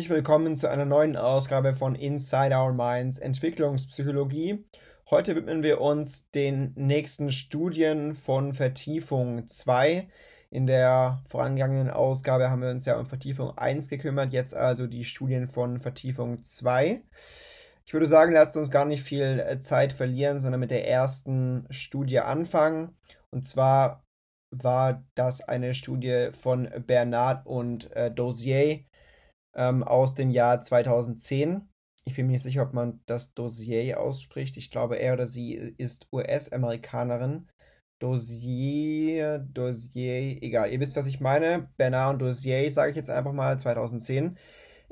Herzlich willkommen zu einer neuen Ausgabe von Inside Our Minds Entwicklungspsychologie. Heute widmen wir uns den nächsten Studien von Vertiefung 2. In der vorangegangenen Ausgabe haben wir uns ja um Vertiefung 1 gekümmert, jetzt also die Studien von Vertiefung 2. Ich würde sagen, lasst uns gar nicht viel äh, Zeit verlieren, sondern mit der ersten Studie anfangen. Und zwar war das eine Studie von Bernard und äh, Dozier ähm, aus dem Jahr 2010. Ich bin mir nicht sicher, ob man das Dossier ausspricht. Ich glaube, er oder sie ist US-Amerikanerin. Dossier, Dossier, egal. Ihr wisst, was ich meine. Bernard und Dossier, sage ich jetzt einfach mal, 2010.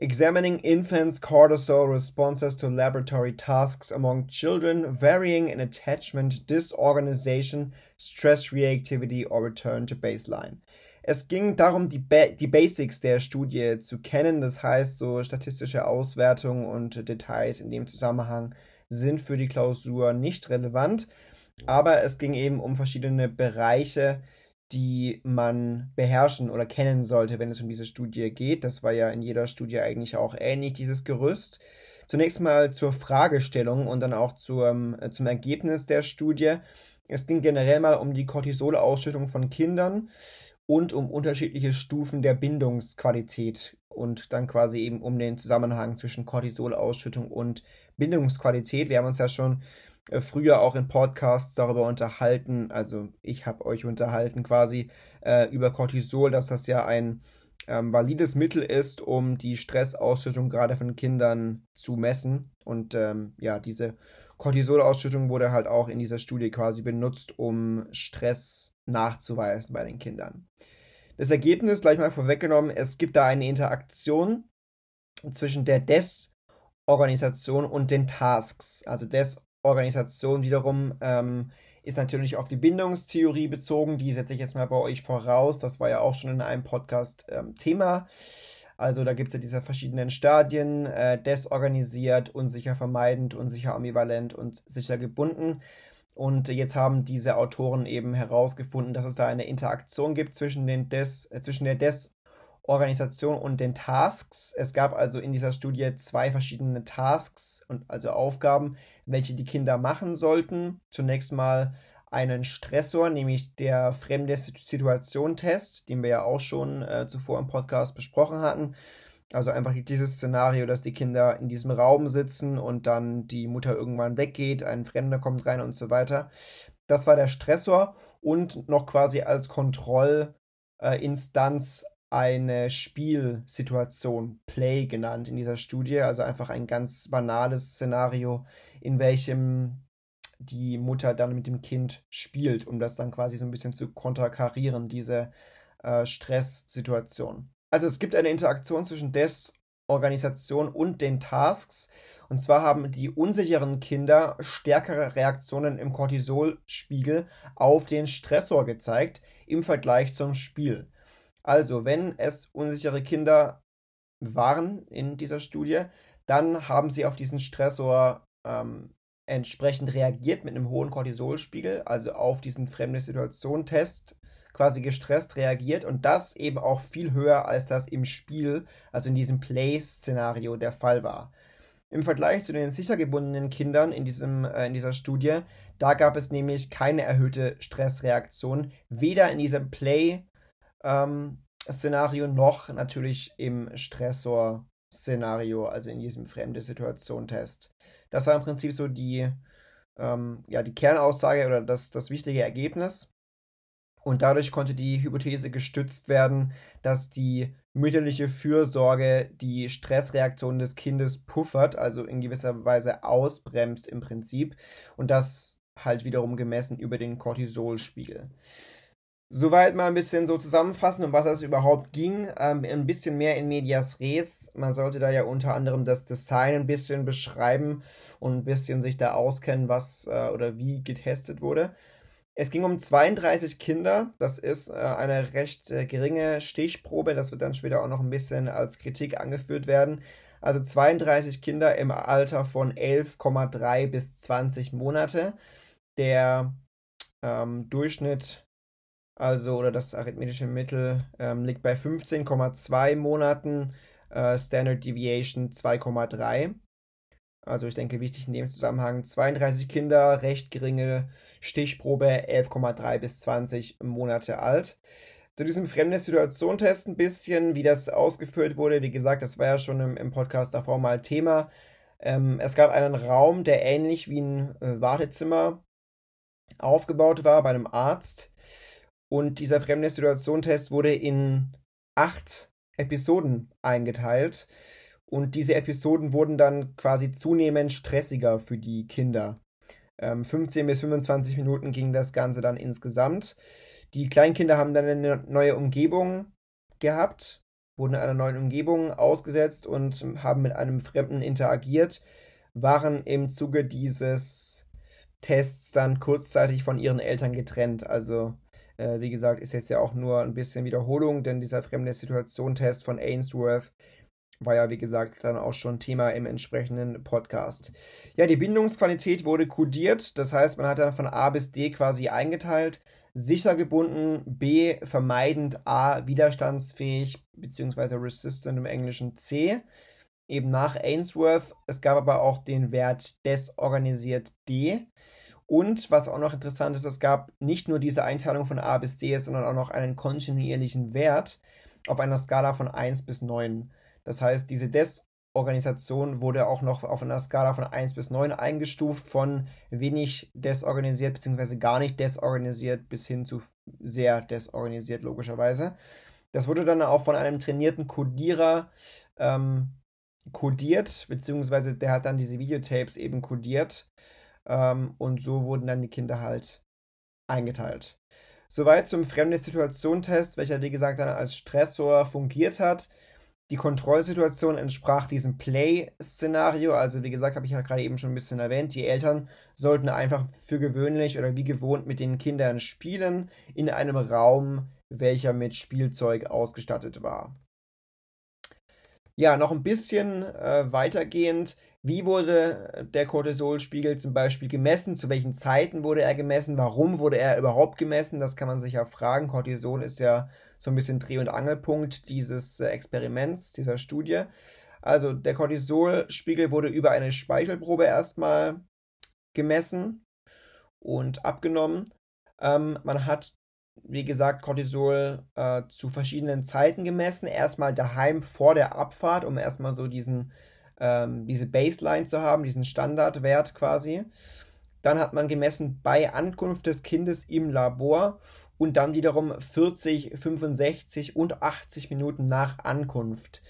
Examining infants' cortisol responses to laboratory tasks among children varying in attachment, disorganization, stress reactivity or return to baseline. Es ging darum, die, ba die Basics der Studie zu kennen, das heißt, so statistische Auswertungen und Details in dem Zusammenhang sind für die Klausur nicht relevant, aber es ging eben um verschiedene Bereiche, die man beherrschen oder kennen sollte, wenn es um diese Studie geht. Das war ja in jeder Studie eigentlich auch ähnlich, dieses Gerüst. Zunächst mal zur Fragestellung und dann auch zum, äh, zum Ergebnis der Studie. Es ging generell mal um die Cortisolausschüttung von Kindern und um unterschiedliche Stufen der Bindungsqualität und dann quasi eben um den Zusammenhang zwischen Cortisolausschüttung und Bindungsqualität. Wir haben uns ja schon äh, früher auch in Podcasts darüber unterhalten, also ich habe euch unterhalten quasi äh, über Cortisol, dass das ja ein ähm, valides Mittel ist, um die Stressausschüttung gerade von Kindern zu messen. Und ähm, ja, diese Cortisolausschüttung wurde halt auch in dieser Studie quasi benutzt, um Stress nachzuweisen bei den Kindern. Das Ergebnis gleich mal vorweggenommen, es gibt da eine Interaktion zwischen der Desorganisation und den Tasks. Also Desorganisation wiederum ähm, ist natürlich auf die Bindungstheorie bezogen. Die setze ich jetzt mal bei euch voraus. Das war ja auch schon in einem Podcast ähm, Thema. Also da gibt es ja diese verschiedenen Stadien, äh, desorganisiert, unsicher vermeidend, unsicher ambivalent und sicher gebunden. Und jetzt haben diese Autoren eben herausgefunden, dass es da eine Interaktion gibt zwischen, den Des, äh, zwischen der Desorganisation und den Tasks. Es gab also in dieser Studie zwei verschiedene Tasks und also Aufgaben, welche die Kinder machen sollten. Zunächst mal einen Stressor, nämlich der fremde Situation-Test, den wir ja auch schon äh, zuvor im Podcast besprochen hatten. Also einfach dieses Szenario, dass die Kinder in diesem Raum sitzen und dann die Mutter irgendwann weggeht, ein Fremder kommt rein und so weiter. Das war der Stressor und noch quasi als Kontrollinstanz eine Spielsituation, Play genannt in dieser Studie. Also einfach ein ganz banales Szenario, in welchem die Mutter dann mit dem Kind spielt, um das dann quasi so ein bisschen zu konterkarieren, diese äh, Stresssituation. Also es gibt eine Interaktion zwischen Desorganisation und den Tasks. Und zwar haben die unsicheren Kinder stärkere Reaktionen im Cortisolspiegel auf den Stressor gezeigt im Vergleich zum Spiel. Also, wenn es unsichere Kinder waren in dieser Studie, dann haben sie auf diesen Stressor ähm, entsprechend reagiert mit einem hohen Cortisolspiegel, also auf diesen fremde Situation-Test quasi gestresst reagiert und das eben auch viel höher, als das im Spiel, also in diesem Play-Szenario der Fall war. Im Vergleich zu den sicher gebundenen Kindern in, diesem, äh, in dieser Studie, da gab es nämlich keine erhöhte Stressreaktion, weder in diesem Play-Szenario ähm, noch natürlich im Stressor-Szenario, also in diesem fremde Situation-Test. Das war im Prinzip so die, ähm, ja, die Kernaussage oder das, das wichtige Ergebnis. Und dadurch konnte die Hypothese gestützt werden, dass die mütterliche Fürsorge die Stressreaktion des Kindes puffert, also in gewisser Weise ausbremst im Prinzip. Und das halt wiederum gemessen über den Cortisolspiegel. Soweit mal ein bisschen so zusammenfassen, um was es überhaupt ging. Ähm, ein bisschen mehr in Medias Res. Man sollte da ja unter anderem das Design ein bisschen beschreiben und ein bisschen sich da auskennen, was äh, oder wie getestet wurde. Es ging um 32 Kinder. Das ist äh, eine recht äh, geringe Stichprobe. Das wird dann später auch noch ein bisschen als Kritik angeführt werden. Also 32 Kinder im Alter von 11,3 bis 20 Monate. Der ähm, Durchschnitt, also oder das arithmetische Mittel, ähm, liegt bei 15,2 Monaten. äh, Standard Deviation 2,3. Also ich denke, wichtig in dem Zusammenhang, 32 Kinder, recht geringe Stichprobe, 11,3 bis 20 Monate alt. Zu diesem fremde Situation-Test ein bisschen, wie das ausgeführt wurde. Wie gesagt, das war ja schon im, im Podcast davor mal Thema. Ähm, es gab einen Raum, der ähnlich wie ein äh, Wartezimmer aufgebaut war bei einem Arzt. Und dieser fremde Situation-Test wurde in acht Episoden eingeteilt. Und diese Episoden wurden dann quasi zunehmend stressiger für die Kinder. Ähm, 15 bis 25 Minuten ging das Ganze dann insgesamt. Die Kleinkinder haben dann eine neue Umgebung gehabt, wurden in einer neuen Umgebung ausgesetzt und haben mit einem Fremden interagiert, waren im Zuge dieses Tests dann kurzzeitig von ihren Eltern getrennt. Also, äh, wie gesagt, ist jetzt ja auch nur ein bisschen Wiederholung, denn dieser fremde Situation-Test von Ainsworth war ja, wie gesagt, dann auch schon Thema im entsprechenden Podcast. Ja, die Bindungsqualität wurde kodiert, das heißt, man hat dann von A bis D quasi eingeteilt. Sicher gebunden, B vermeidend, A widerstandsfähig, beziehungsweise resistant im Englischen C. Eben nach Ainsworth. Es gab aber auch den Wert desorganisiert D. Und was auch noch interessant ist, es gab nicht nur diese Einteilung von A bis D, sondern auch noch einen kontinuierlichen Wert auf einer Skala von 1 bis 9. Das heißt, diese Desorganisation wurde auch noch auf einer Skala von 1 bis 9 eingestuft, von wenig desorganisiert bzw. gar nicht desorganisiert bis hin zu sehr desorganisiert, logischerweise. Das wurde dann auch von einem trainierten Codierer ähm, codiert, beziehungsweise der hat dann diese Videotapes eben codiert. Ähm, und so wurden dann die Kinder halt eingeteilt. Soweit zum fremde Situation-Test, welcher wie gesagt dann als Stressor fungiert hat. Die Kontrollsituation entsprach diesem Play-Szenario. Also, wie gesagt, habe ich ja gerade eben schon ein bisschen erwähnt. Die Eltern sollten einfach für gewöhnlich oder wie gewohnt mit den Kindern spielen in einem Raum, welcher mit Spielzeug ausgestattet war. Ja, noch ein bisschen äh, weitergehend. Wie wurde der Cortisolspiegel zum Beispiel gemessen? Zu welchen Zeiten wurde er gemessen? Warum wurde er überhaupt gemessen? Das kann man sich ja fragen. Cortisol ist ja so ein bisschen Dreh- und Angelpunkt dieses äh, Experiments, dieser Studie. Also der Cortisolspiegel wurde über eine Speichelprobe erstmal gemessen und abgenommen. Ähm, man hat, wie gesagt, Cortisol äh, zu verschiedenen Zeiten gemessen. Erstmal daheim vor der Abfahrt, um erstmal so diesen, ähm, diese Baseline zu haben, diesen Standardwert quasi. Dann hat man gemessen bei Ankunft des Kindes im Labor und dann wiederum 40, 65 und 80 Minuten nach Ankunft.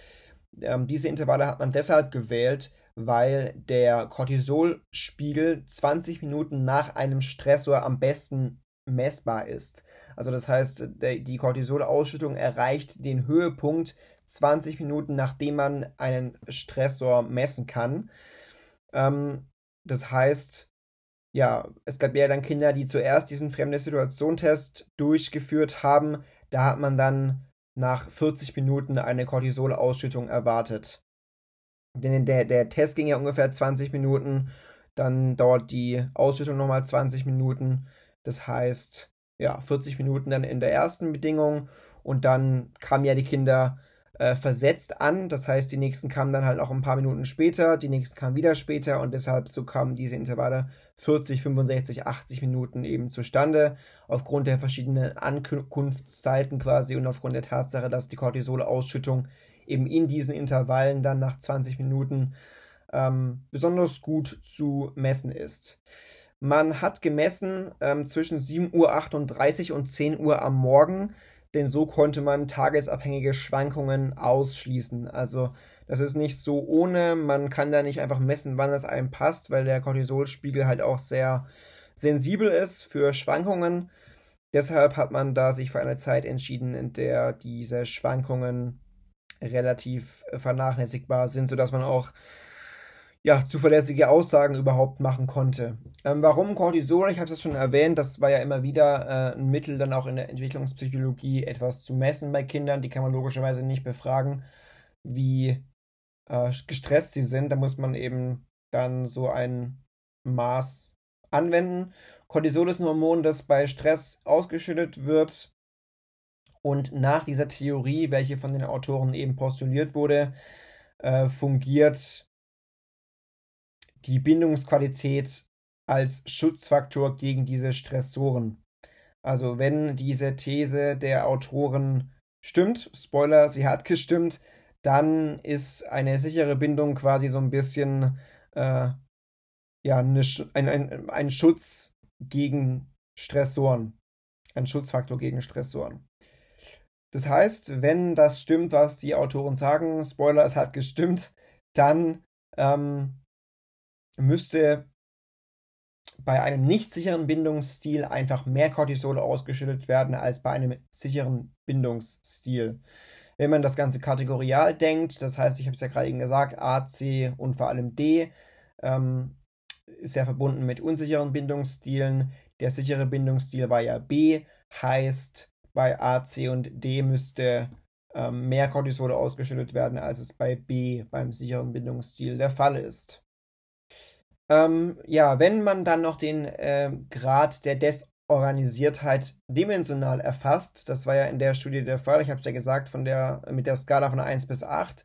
Ähm, diese Intervalle hat man deshalb gewählt, weil der Cortisolspiegel 20 Minuten nach einem Stressor am besten messbar ist. Also das heißt, die Cortisolausschüttung erreicht den Höhepunkt 20 Minuten, nachdem man einen Stressor messen kann. Ähm, das heißt, ja, es gab ja dann Kinder, die zuerst diesen fremde Situation-Test durchgeführt haben. Da hat man dann nach 40 Minuten eine Cortisolausschüttung erwartet. Denn der, der Test ging ja ungefähr 20 Minuten, dann dauert die Ausschüttung nochmal 20 Minuten. Das heißt, ja, 40 Minuten dann in der ersten Bedingung und dann kamen ja die Kinder äh, versetzt an. Das heißt, die nächsten kamen dann halt auch ein paar Minuten später, die nächsten kamen wieder später und deshalb so kamen diese Intervalle 40, 65, 80 Minuten eben zustande, aufgrund der verschiedenen Ankunftszeiten quasi und aufgrund der Tatsache, dass die Cortisolausschüttung eben in diesen Intervallen dann nach 20 Minuten ähm, besonders gut zu messen ist. Man hat gemessen ähm, zwischen 7.38 Uhr und 10 Uhr am Morgen denn so konnte man tagesabhängige Schwankungen ausschließen. Also das ist nicht so ohne, man kann da nicht einfach messen, wann es einem passt, weil der Cortisolspiegel halt auch sehr sensibel ist für Schwankungen. Deshalb hat man da sich für eine Zeit entschieden, in der diese Schwankungen relativ vernachlässigbar sind, sodass man auch ja, zuverlässige Aussagen überhaupt machen konnte. Ähm, warum Cortisol? Ich habe es schon erwähnt, das war ja immer wieder äh, ein Mittel, dann auch in der Entwicklungspsychologie etwas zu messen bei Kindern. Die kann man logischerweise nicht befragen, wie äh, gestresst sie sind. Da muss man eben dann so ein Maß anwenden. Cortisol ist ein Hormon, das bei Stress ausgeschüttet wird Und nach dieser Theorie, welche von den Autoren eben postuliert wurde, äh, fungiert die Bindungsqualität als Schutzfaktor gegen diese Stressoren. Also wenn diese These der Autoren stimmt, Spoiler, sie hat gestimmt, dann ist eine sichere Bindung quasi so ein bisschen äh, ja, eine, ein, ein, ein Schutz gegen Stressoren. Ein Schutzfaktor gegen Stressoren. Das heißt, wenn das stimmt, was die Autoren sagen, Spoiler, es hat gestimmt, dann ähm, müsste bei einem nicht sicheren Bindungsstil einfach mehr Cortisol ausgeschüttet werden als bei einem sicheren Bindungsstil. Wenn man das Ganze kategorial denkt, das heißt, ich habe es ja gerade eben gesagt, A, C und vor allem D, ähm, ist ja verbunden mit unsicheren Bindungsstilen. Der sichere Bindungsstil war ja B, heißt bei A, C und D müsste ähm, mehr Cortisol ausgeschüttet werden, als es bei B beim sicheren Bindungsstil der Fall ist. Ähm, ja, wenn man dann noch den äh, Grad der Desorganisiertheit dimensional erfasst, das war ja in der Studie der Fall, ich habe es ja gesagt, von der, mit der Skala von 1 bis 8,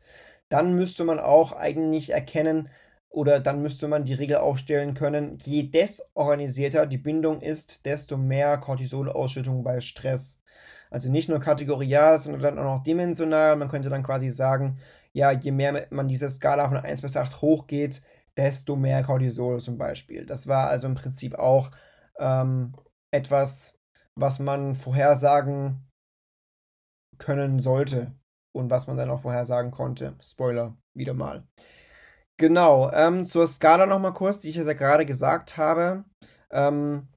dann müsste man auch eigentlich erkennen, oder dann müsste man die Regel aufstellen können, je desorganisierter die Bindung ist, desto mehr Cortisolausschüttung bei Stress. Also nicht nur kategorial, sondern dann auch noch dimensional. Man könnte dann quasi sagen, ja, je mehr man diese Skala von 1 bis 8 hochgeht, desto mehr Cortisol zum Beispiel. Das war also im Prinzip auch ähm, etwas, was man vorhersagen können sollte und was man dann auch vorhersagen konnte. Spoiler, wieder mal. Genau, ähm, zur Skala nochmal kurz, die ich ja gerade gesagt habe. Ähm,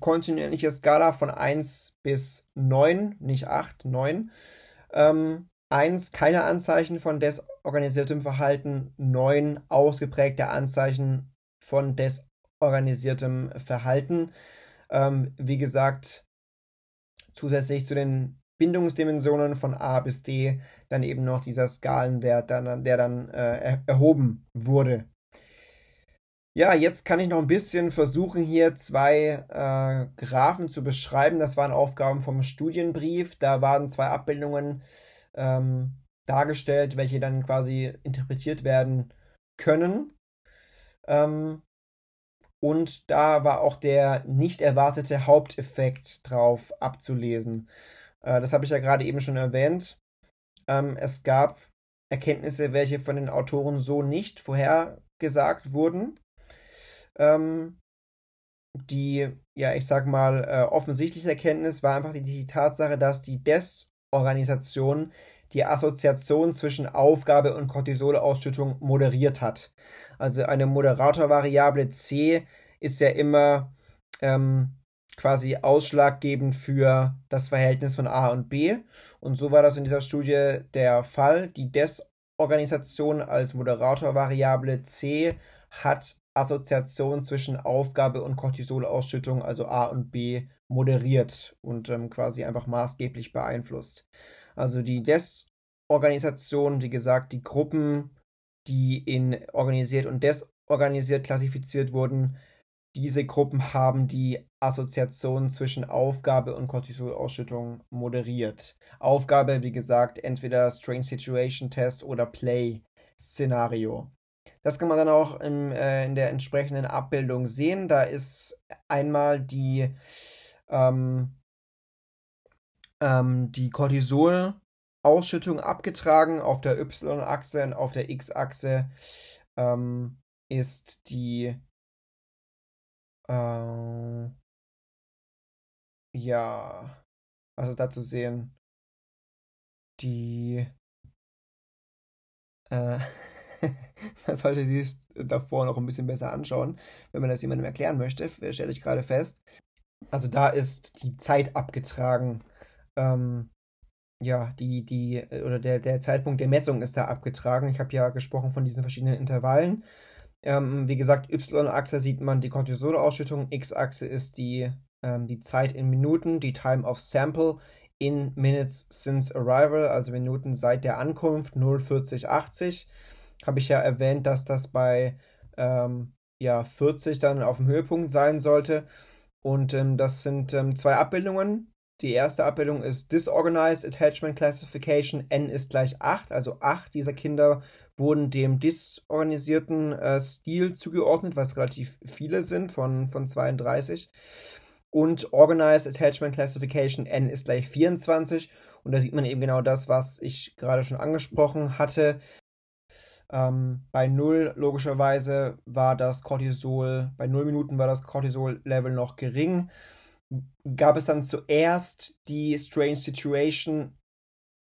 kontinuierliche Skala von 1 bis 9, nicht 8, 9. Ähm, 1 keine Anzeichen von desorganisiertem Verhalten, 9 ausgeprägte Anzeichen von desorganisiertem Verhalten. Ähm, wie gesagt, zusätzlich zu den Bindungsdimensionen von A bis D dann eben noch dieser Skalenwert, der, der dann äh, erhoben wurde. Ja, jetzt kann ich noch ein bisschen versuchen, hier zwei äh, Graphen zu beschreiben. Das waren Aufgaben vom Studienbrief. Da waren zwei Abbildungen ähm, dargestellt, welche dann quasi interpretiert werden können. Ähm, und da war auch der nicht erwartete Haupteffekt drauf abzulesen. Äh, das habe ich ja gerade eben schon erwähnt. Ähm, es gab Erkenntnisse, welche von den Autoren so nicht vorhergesagt wurden. Ähm, die, ja, ich sag mal, äh, offensichtliche Erkenntnis war einfach die, die Tatsache, dass die Des Organisation die Assoziation zwischen Aufgabe und Cortisolausschüttung moderiert hat. Also eine Moderatorvariable C ist ja immer ähm, quasi ausschlaggebend für das Verhältnis von A und B. Und so war das in dieser Studie der Fall. Die Desorganisation als Moderatorvariable C hat Assoziation zwischen Aufgabe und Cortisolausschüttung, also A und B, moderiert und ähm, quasi einfach maßgeblich beeinflusst. Also die Desorganisation, wie gesagt, die Gruppen, die in organisiert und desorganisiert klassifiziert wurden, diese Gruppen haben die Assoziation zwischen Aufgabe und Cortisolausschüttung moderiert. Aufgabe, wie gesagt, entweder Strange Situation Test oder Play Szenario. Das kann man dann auch im, äh, in der entsprechenden Abbildung sehen. Da ist einmal die ähm, ähm, die Cortisol-Ausschüttung abgetragen auf der Y-Achse und auf der X-Achse ähm, ist die äh, ja, was ist da zu sehen? Die äh, man sollte sich davor noch ein bisschen besser anschauen, wenn man das jemandem erklären möchte, stelle ich gerade fest. Also da ist die Zeit abgetragen. Ähm, ja, die, die, oder der, der Zeitpunkt der Messung ist da abgetragen. Ich habe ja gesprochen von diesen verschiedenen Intervallen. Ähm, wie gesagt, Y-Achse sieht man die Cortisolausschüttung, X-Achse ist die, ähm, die Zeit in Minuten, die Time of Sample in Minutes since Arrival, also Minuten seit der Ankunft, 04080. 80. Habe ich ja erwähnt, dass das bei ähm, ja, 40 dann auf dem Höhepunkt sein sollte. Und ähm, das sind ähm, zwei Abbildungen. Die erste Abbildung ist Disorganized Attachment Classification. N ist gleich 8. Also 8 dieser Kinder wurden dem disorganisierten äh, Stil zugeordnet, was relativ viele sind von, von 32. Und Organized Attachment Classification N ist gleich 24. Und da sieht man eben genau das, was ich gerade schon angesprochen hatte. Ähm, bei 0 logischerweise war das Cortisol, bei 0 Minuten war das Cortisol-Level noch gering gab es dann zuerst die Strange Situation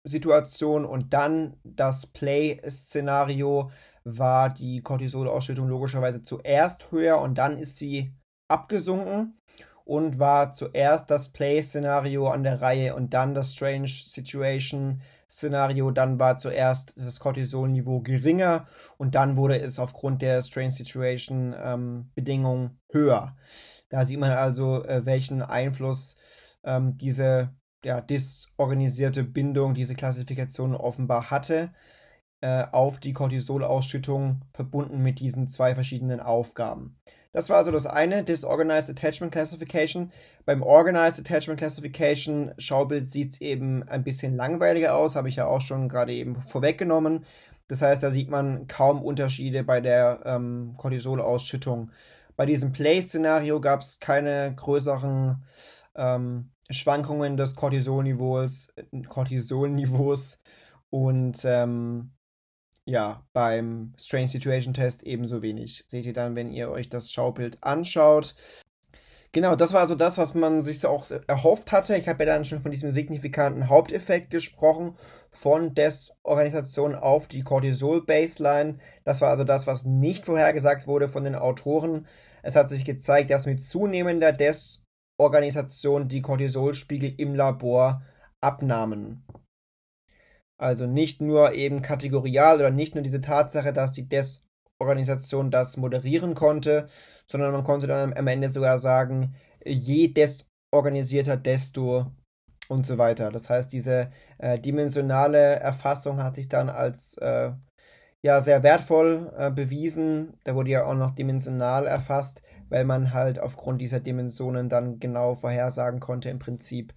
Situation und dann das Play-Szenario war die Cortisolausschüttung logischerweise zuerst höher und dann ist sie abgesunken und war zuerst das Play-Szenario an der Reihe und dann das Strange Situation-Szenario. Dann war zuerst das Cortisolniveau geringer und dann wurde es aufgrund der Strange Situation-Bedingungen ähm, höher. Da sieht man also, äh, welchen Einfluss ähm, diese ja, disorganisierte Bindung, diese Klassifikation offenbar hatte äh, auf die Cortisolausschüttung, verbunden mit diesen zwei verschiedenen Aufgaben. Das war also das eine, Disorganized Attachment Classification. Beim Organized Attachment Classification Schaubild sieht es eben ein bisschen langweiliger aus, habe ich ja auch schon gerade eben vorweggenommen. Das heißt, da sieht man kaum Unterschiede bei der ähm, Cortisolausschüttung. Bei diesem Play-Szenario gab es keine größeren ähm, Schwankungen des Cortisolniveaus, Cortisolniveaus und ähm, ja, beim Strange Situation Test ebenso wenig. Seht ihr dann, wenn ihr euch das Schaubild anschaut. Genau, das war also das, was man sich so auch erhofft hatte. Ich habe ja dann schon von diesem signifikanten Haupteffekt gesprochen, von Desorganisation auf die Cortisol-Baseline. Das war also das, was nicht vorhergesagt wurde von den Autoren. Es hat sich gezeigt, dass mit zunehmender Desorganisation die Cortisolspiegel im Labor abnahmen. Also nicht nur eben kategorial oder nicht nur diese Tatsache, dass die Desorganisation das moderieren konnte, sondern man konnte dann am Ende sogar sagen, je desorganisierter, desto und so weiter. Das heißt, diese äh, dimensionale Erfassung hat sich dann als äh, ja sehr wertvoll äh, bewiesen. Da wurde ja auch noch dimensional erfasst, weil man halt aufgrund dieser Dimensionen dann genau vorhersagen konnte im Prinzip,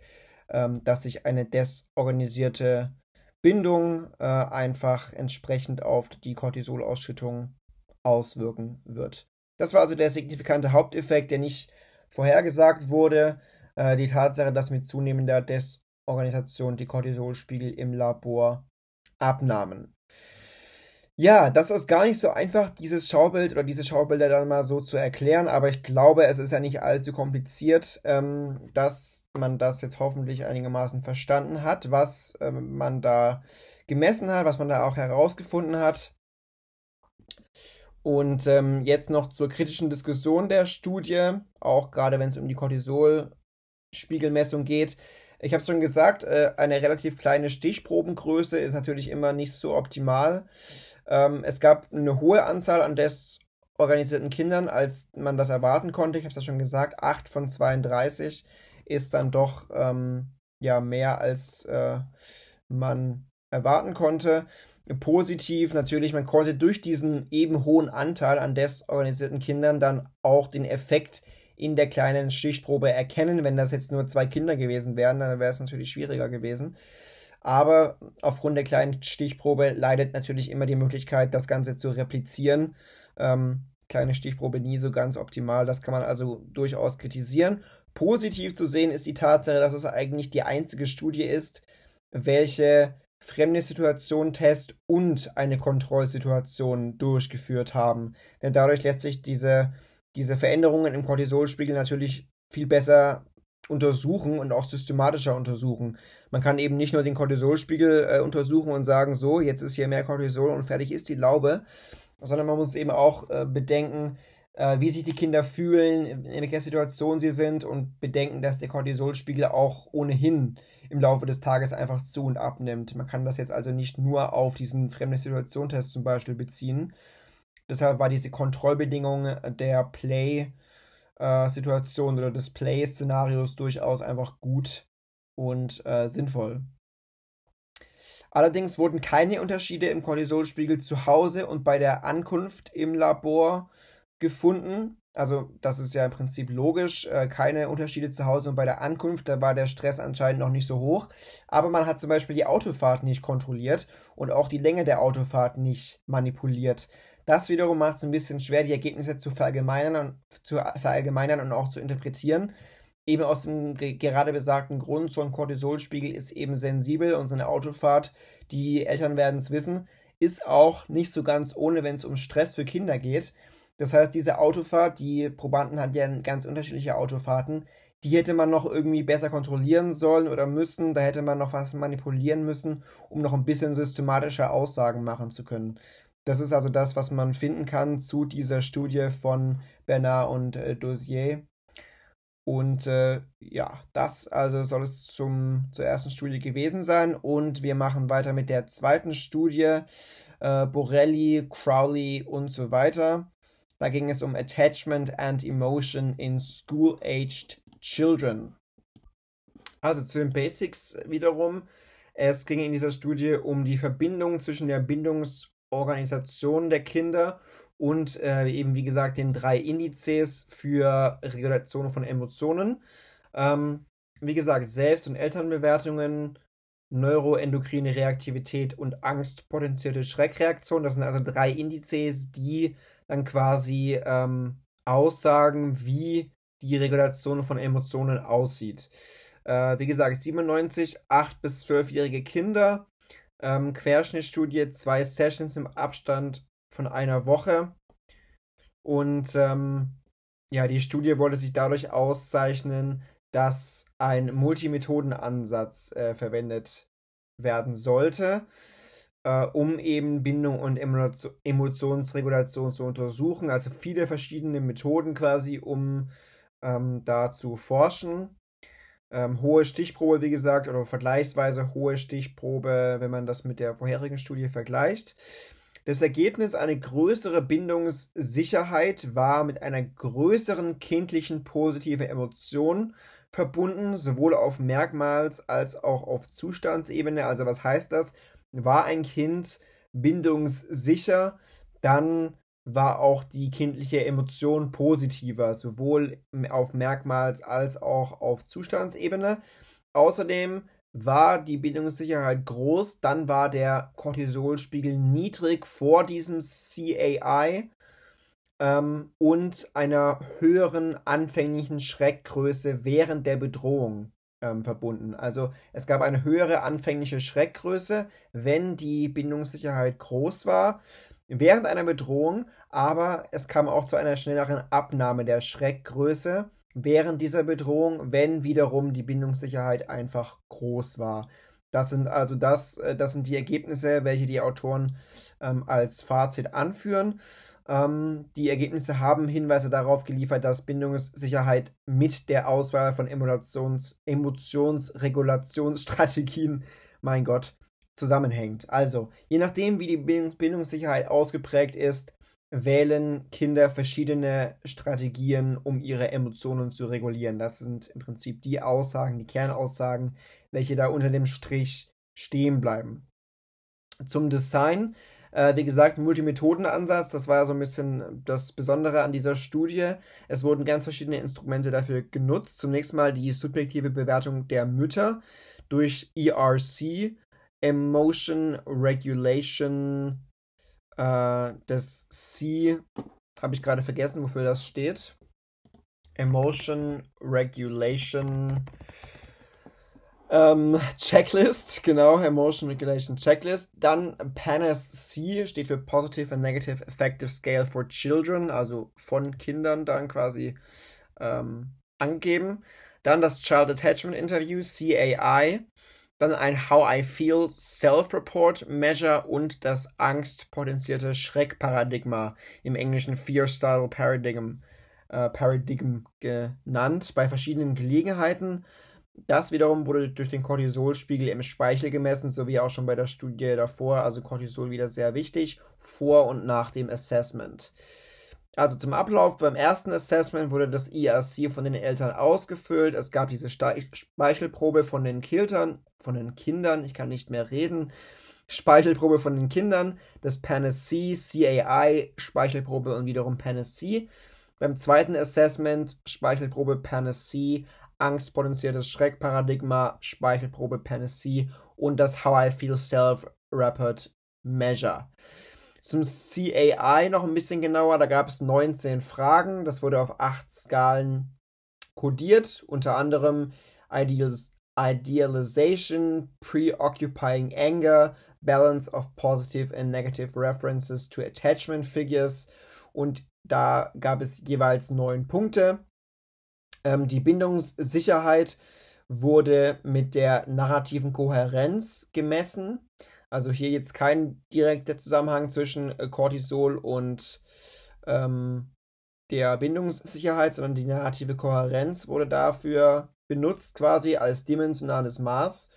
ähm, dass sich eine desorganisierte Bindung äh, einfach entsprechend auf die Cortisolausschüttung auswirken wird. Das war also der signifikante Haupteffekt, der nicht vorhergesagt wurde. Äh, die Tatsache, dass mit zunehmender Desorganisation die Cortisolspiegel im Labor abnahmen. Ja, das ist gar nicht so einfach, dieses Schaubild oder diese Schaubilder dann mal so zu erklären, aber ich glaube, es ist ja nicht allzu kompliziert, ähm, dass man das jetzt hoffentlich einigermaßen verstanden hat, was ähm, man da gemessen hat, was man da auch herausgefunden hat. Und ähm, jetzt noch zur kritischen Diskussion der Studie, auch gerade wenn es um die Cortisolspiegelmessung geht. Ich habe schon gesagt, äh, eine relativ kleine Stichprobengröße ist natürlich immer nicht so optimal. Ähm, es gab eine hohe Anzahl an desorganisierten Kindern, als man das erwarten konnte. Ich habe es ja schon gesagt, 8 von 32 ist dann doch ähm, ja mehr als äh, man erwarten konnte. Positiv natürlich, man konnte durch diesen eben hohen Anteil an desorganisierten Kindern dann auch den Effekt in der kleinen Stichprobe erkennen. Wenn das jetzt nur zwei Kinder gewesen wären, dann wäre es natürlich schwieriger gewesen. Aber aufgrund der kleinen Stichprobe leidet natürlich immer die Möglichkeit, das Ganze zu replizieren. Ähm, kleine Stichprobe nie so ganz optimal. Das kann man also durchaus kritisieren. Positiv zu sehen ist die Tatsache, dass es eigentlich die einzige Studie ist, welche fremde Situation Test und eine Kontrollsituation durchgeführt haben. Denn dadurch lässt sich diese, diese Veränderungen im Cortisolspiegel natürlich viel besser untersuchen und auch systematischer untersuchen. Man kann eben nicht nur den Cortisolspiegel äh, untersuchen und sagen, so, jetzt ist hier mehr Cortisol und fertig ist die Laube, sondern man muss eben auch äh, bedenken, äh, wie sich die Kinder fühlen, in, welcher Situation sie sind und bedenken, dass der Cortisolspiegel auch ohnehin im Laufe des Tages einfach zu und abnimmt. Man kann das jetzt also nicht nur auf diesen fremde Situation-Test zum Beispiel beziehen. Deshalb war diese Kontrollbedingung der Play- äh, Situation oder Display-Szenarios durchaus einfach gut und äh, sinnvoll. Allerdings wurden keine Unterschiede im Cortisolspiegel zu Hause und bei der Ankunft im Labor gefunden. Also das ist ja im Prinzip logisch. Äh, keine Unterschiede zu Hause und bei der Ankunft, da war der Stress anscheinend noch nicht so hoch. Aber man hat zum Beispiel die Autofahrt nicht kontrolliert und auch die Länge der Autofahrt nicht manipuliert. Das wiederum macht es ein bisschen schwer, die Ergebnisse zu verallgemeinern, zu verallgemeinern und auch zu interpretieren. Eben aus dem gerade besagten Grund, so ein Cortisolspiegel ist eben sensibel und so eine Autofahrt, die Eltern werden es wissen, ist auch nicht so ganz ohne, wenn es um Stress für Kinder geht. Das heißt, diese Autofahrt, die Probanden hatten ja ganz unterschiedliche Autofahrten, die hätte man noch irgendwie besser kontrollieren sollen oder müssen. Da hätte man noch was manipulieren müssen, um noch ein bisschen systematischer Aussagen machen zu können. Das ist also das, was man finden kann zu dieser Studie von Bernard und äh, Dossier. Und äh, ja, das also soll es zum, zur ersten Studie gewesen sein. Und wir machen weiter mit der zweiten Studie. Äh, Borelli, Crowley und so weiter. Da ging es um Attachment and Emotion in School-Aged Children. Also zu den Basics wiederum. Es ging in dieser Studie um die Verbindung zwischen der Bindungsorganisation der Kinder und äh, eben, wie gesagt, den drei Indizes für Regulation von Emotionen. Ähm, wie gesagt, Selbst- und Elternbewertungen, neuroendokrine Reaktivität und angstpotenzierte Schreckreaktion. Das sind also drei Indizes, die dann quasi ähm, aussagen, wie die Regulation von Emotionen aussieht. Äh, wie gesagt, 97, 8- bis 12-jährige Kinder, ähm, Querschnittstudie, zwei Sessions im Abstand von einer Woche. Und ähm, ja, die Studie wollte sich dadurch auszeichnen, dass ein Multimethodenansatz äh, verwendet werden sollte, äh, um eben Bindung und Emotionsregulation zu untersuchen. Also viele verschiedene Methoden quasi, um ähm, da zu forschen. Ähm, hohe Stichprobe, wie gesagt, oder vergleichsweise hohe Stichprobe, wenn man das mit der vorherigen Studie vergleicht. Das Ergebnis, eine größere Bindungssicherheit war mit einer größeren kindlichen positiven Emotion verbunden, sowohl auf Merkmals- als auch auf Zustandsebene. Also was heißt das? War ein Kind bindungssicher, dann war auch die kindliche Emotion positiver, sowohl auf Merkmals- als auch auf Zustandsebene. Außerdem war die Bindungssicherheit groß, dann war der Cortisolspiegel niedrig vor diesem CAI ähm, und einer höheren anfänglichen Schreckgröße während der Bedrohung ähm, verbunden. Also es gab eine höhere anfängliche Schreckgröße, wenn die Bindungssicherheit groß war während einer Bedrohung, aber es kam auch zu einer schnelleren Abnahme der Schreckgröße während dieser Bedrohung, wenn wiederum die Bindungssicherheit einfach groß war. Das sind also das, äh, das sind die Ergebnisse, welche die Autoren ähm, als Fazit anführen. Ähm, die Ergebnisse haben Hinweise darauf geliefert, dass Bindungssicherheit mit der Auswahl von Emotions Emotionsregulationsstrategien, mein Gott, zusammenhängt. Also, je nachdem, wie die Bindungssicherheit ausgeprägt ist, wählen Kinder verschiedene Strategien, um ihre Emotionen zu regulieren. Das sind im Prinzip die Aussagen, die Kernaussagen, welche da unter dem Strich stehen bleiben. Zum Design, äh, wie gesagt, Multimethodenansatz, das war ja so ein bisschen das Besondere an dieser Studie. Es wurden ganz verschiedene Instrumente dafür genutzt. Zunächst mal die subjektive Bewertung der Mütter durch ERC, Emotion Regulation äh, das C habe ich gerade vergessen, wofür das steht. Emotion Regulation ähm, Checklist, genau, Emotion Regulation Checklist. Dann PANAS C steht für Positive and Negative Affective Scale for Children, also von Kindern dann quasi ähm, angeben. Dann das Child Attachment Interview, CAI dann ein How I Feel Self-Report Measure und das angstpotenzierte Schreckparadigma im englischen Fear Style Paradigm, äh, Paradigm genannt, bei verschiedenen Gelegenheiten. Das wiederum wurde durch den Cortisolspiegel im Speichel gemessen, sowie auch schon bei der Studie davor, also Cortisol wieder sehr wichtig, vor und nach dem Assessment. Also zum Ablauf beim ersten Assessment wurde das IRC von den Eltern ausgefüllt. Es gab diese Speichelprobe von den Kiltern, von den Kindern, ich kann nicht mehr reden. Speichelprobe von den Kindern, das PANAS-C, CAI, Speichelprobe und wiederum PANAS-C. Beim zweiten Assessment Speichelprobe Panacea, angstpotenziertes Schreckparadigma, Speichelprobe Panacea und das How I Feel Self Rapid Measure. Zum CAI noch ein bisschen genauer, da gab es 19 Fragen, das wurde auf 8 Skalen kodiert, unter anderem Ideals, Idealization, Preoccupying Anger, Balance of Positive and Negative References to Attachment Figures und da gab es jeweils neun Punkte. Ähm, die Bindungssicherheit wurde mit der narrativen Kohärenz gemessen. Also hier jetzt kein direkter Zusammenhang zwischen äh, Cortisol und ähm, der Bindungssicherheit, sondern die narrative Kohärenz wurde dafür benutzt, quasi als dimensionales Maß.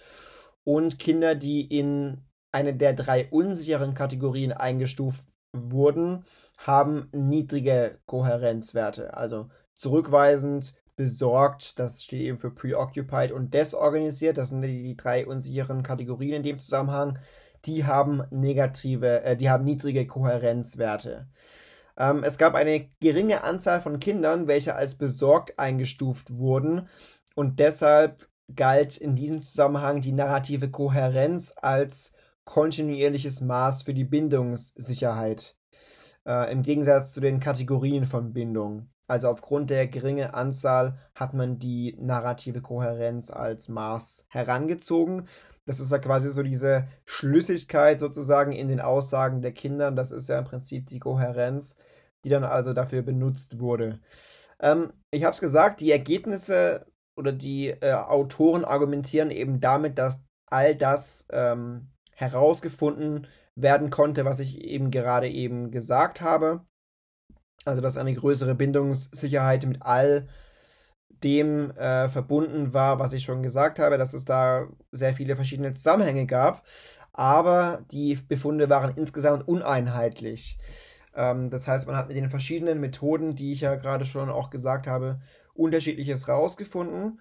Und Kinder, die in eine der drei unsicheren Kategorien eingestuft wurden, haben niedrige Kohärenzwerte. Also zurückweisend, besorgt, das steht eben für preoccupied und desorganisiert, das sind die, die drei unsicheren Kategorien in dem Zusammenhang, die haben negative, äh, die haben niedrige Kohärenzwerte. Ähm, es gab eine geringe Anzahl von Kindern, welche als besorgt eingestuft wurden und deshalb galt in diesem Zusammenhang die narrative Kohärenz als kontinuierliches Maß für die Bindungssicherheit. Äh, Im Gegensatz zu den Kategorien von Bindung. Also aufgrund der geringen Anzahl hat man die narrative Kohärenz als Maß herangezogen. Das ist ja quasi so diese Schlüssigkeit sozusagen in den Aussagen der Kinder. Das ist ja im Prinzip die Kohärenz, die dann also dafür benutzt wurde. Ähm, ich habe es gesagt, die Ergebnisse oder die äh, Autoren argumentieren eben damit, dass all das ähm, herausgefunden werden konnte, was ich eben gerade eben gesagt habe. Also dass eine größere Bindungssicherheit mit all dem äh, verbunden war, was ich schon gesagt habe, dass es da sehr viele verschiedene Zusammenhänge gab. Aber die Befunde waren insgesamt uneinheitlich. Ähm, das heißt, man hat mit den verschiedenen Methoden, die ich ja gerade schon auch gesagt habe, unterschiedliches rausgefunden.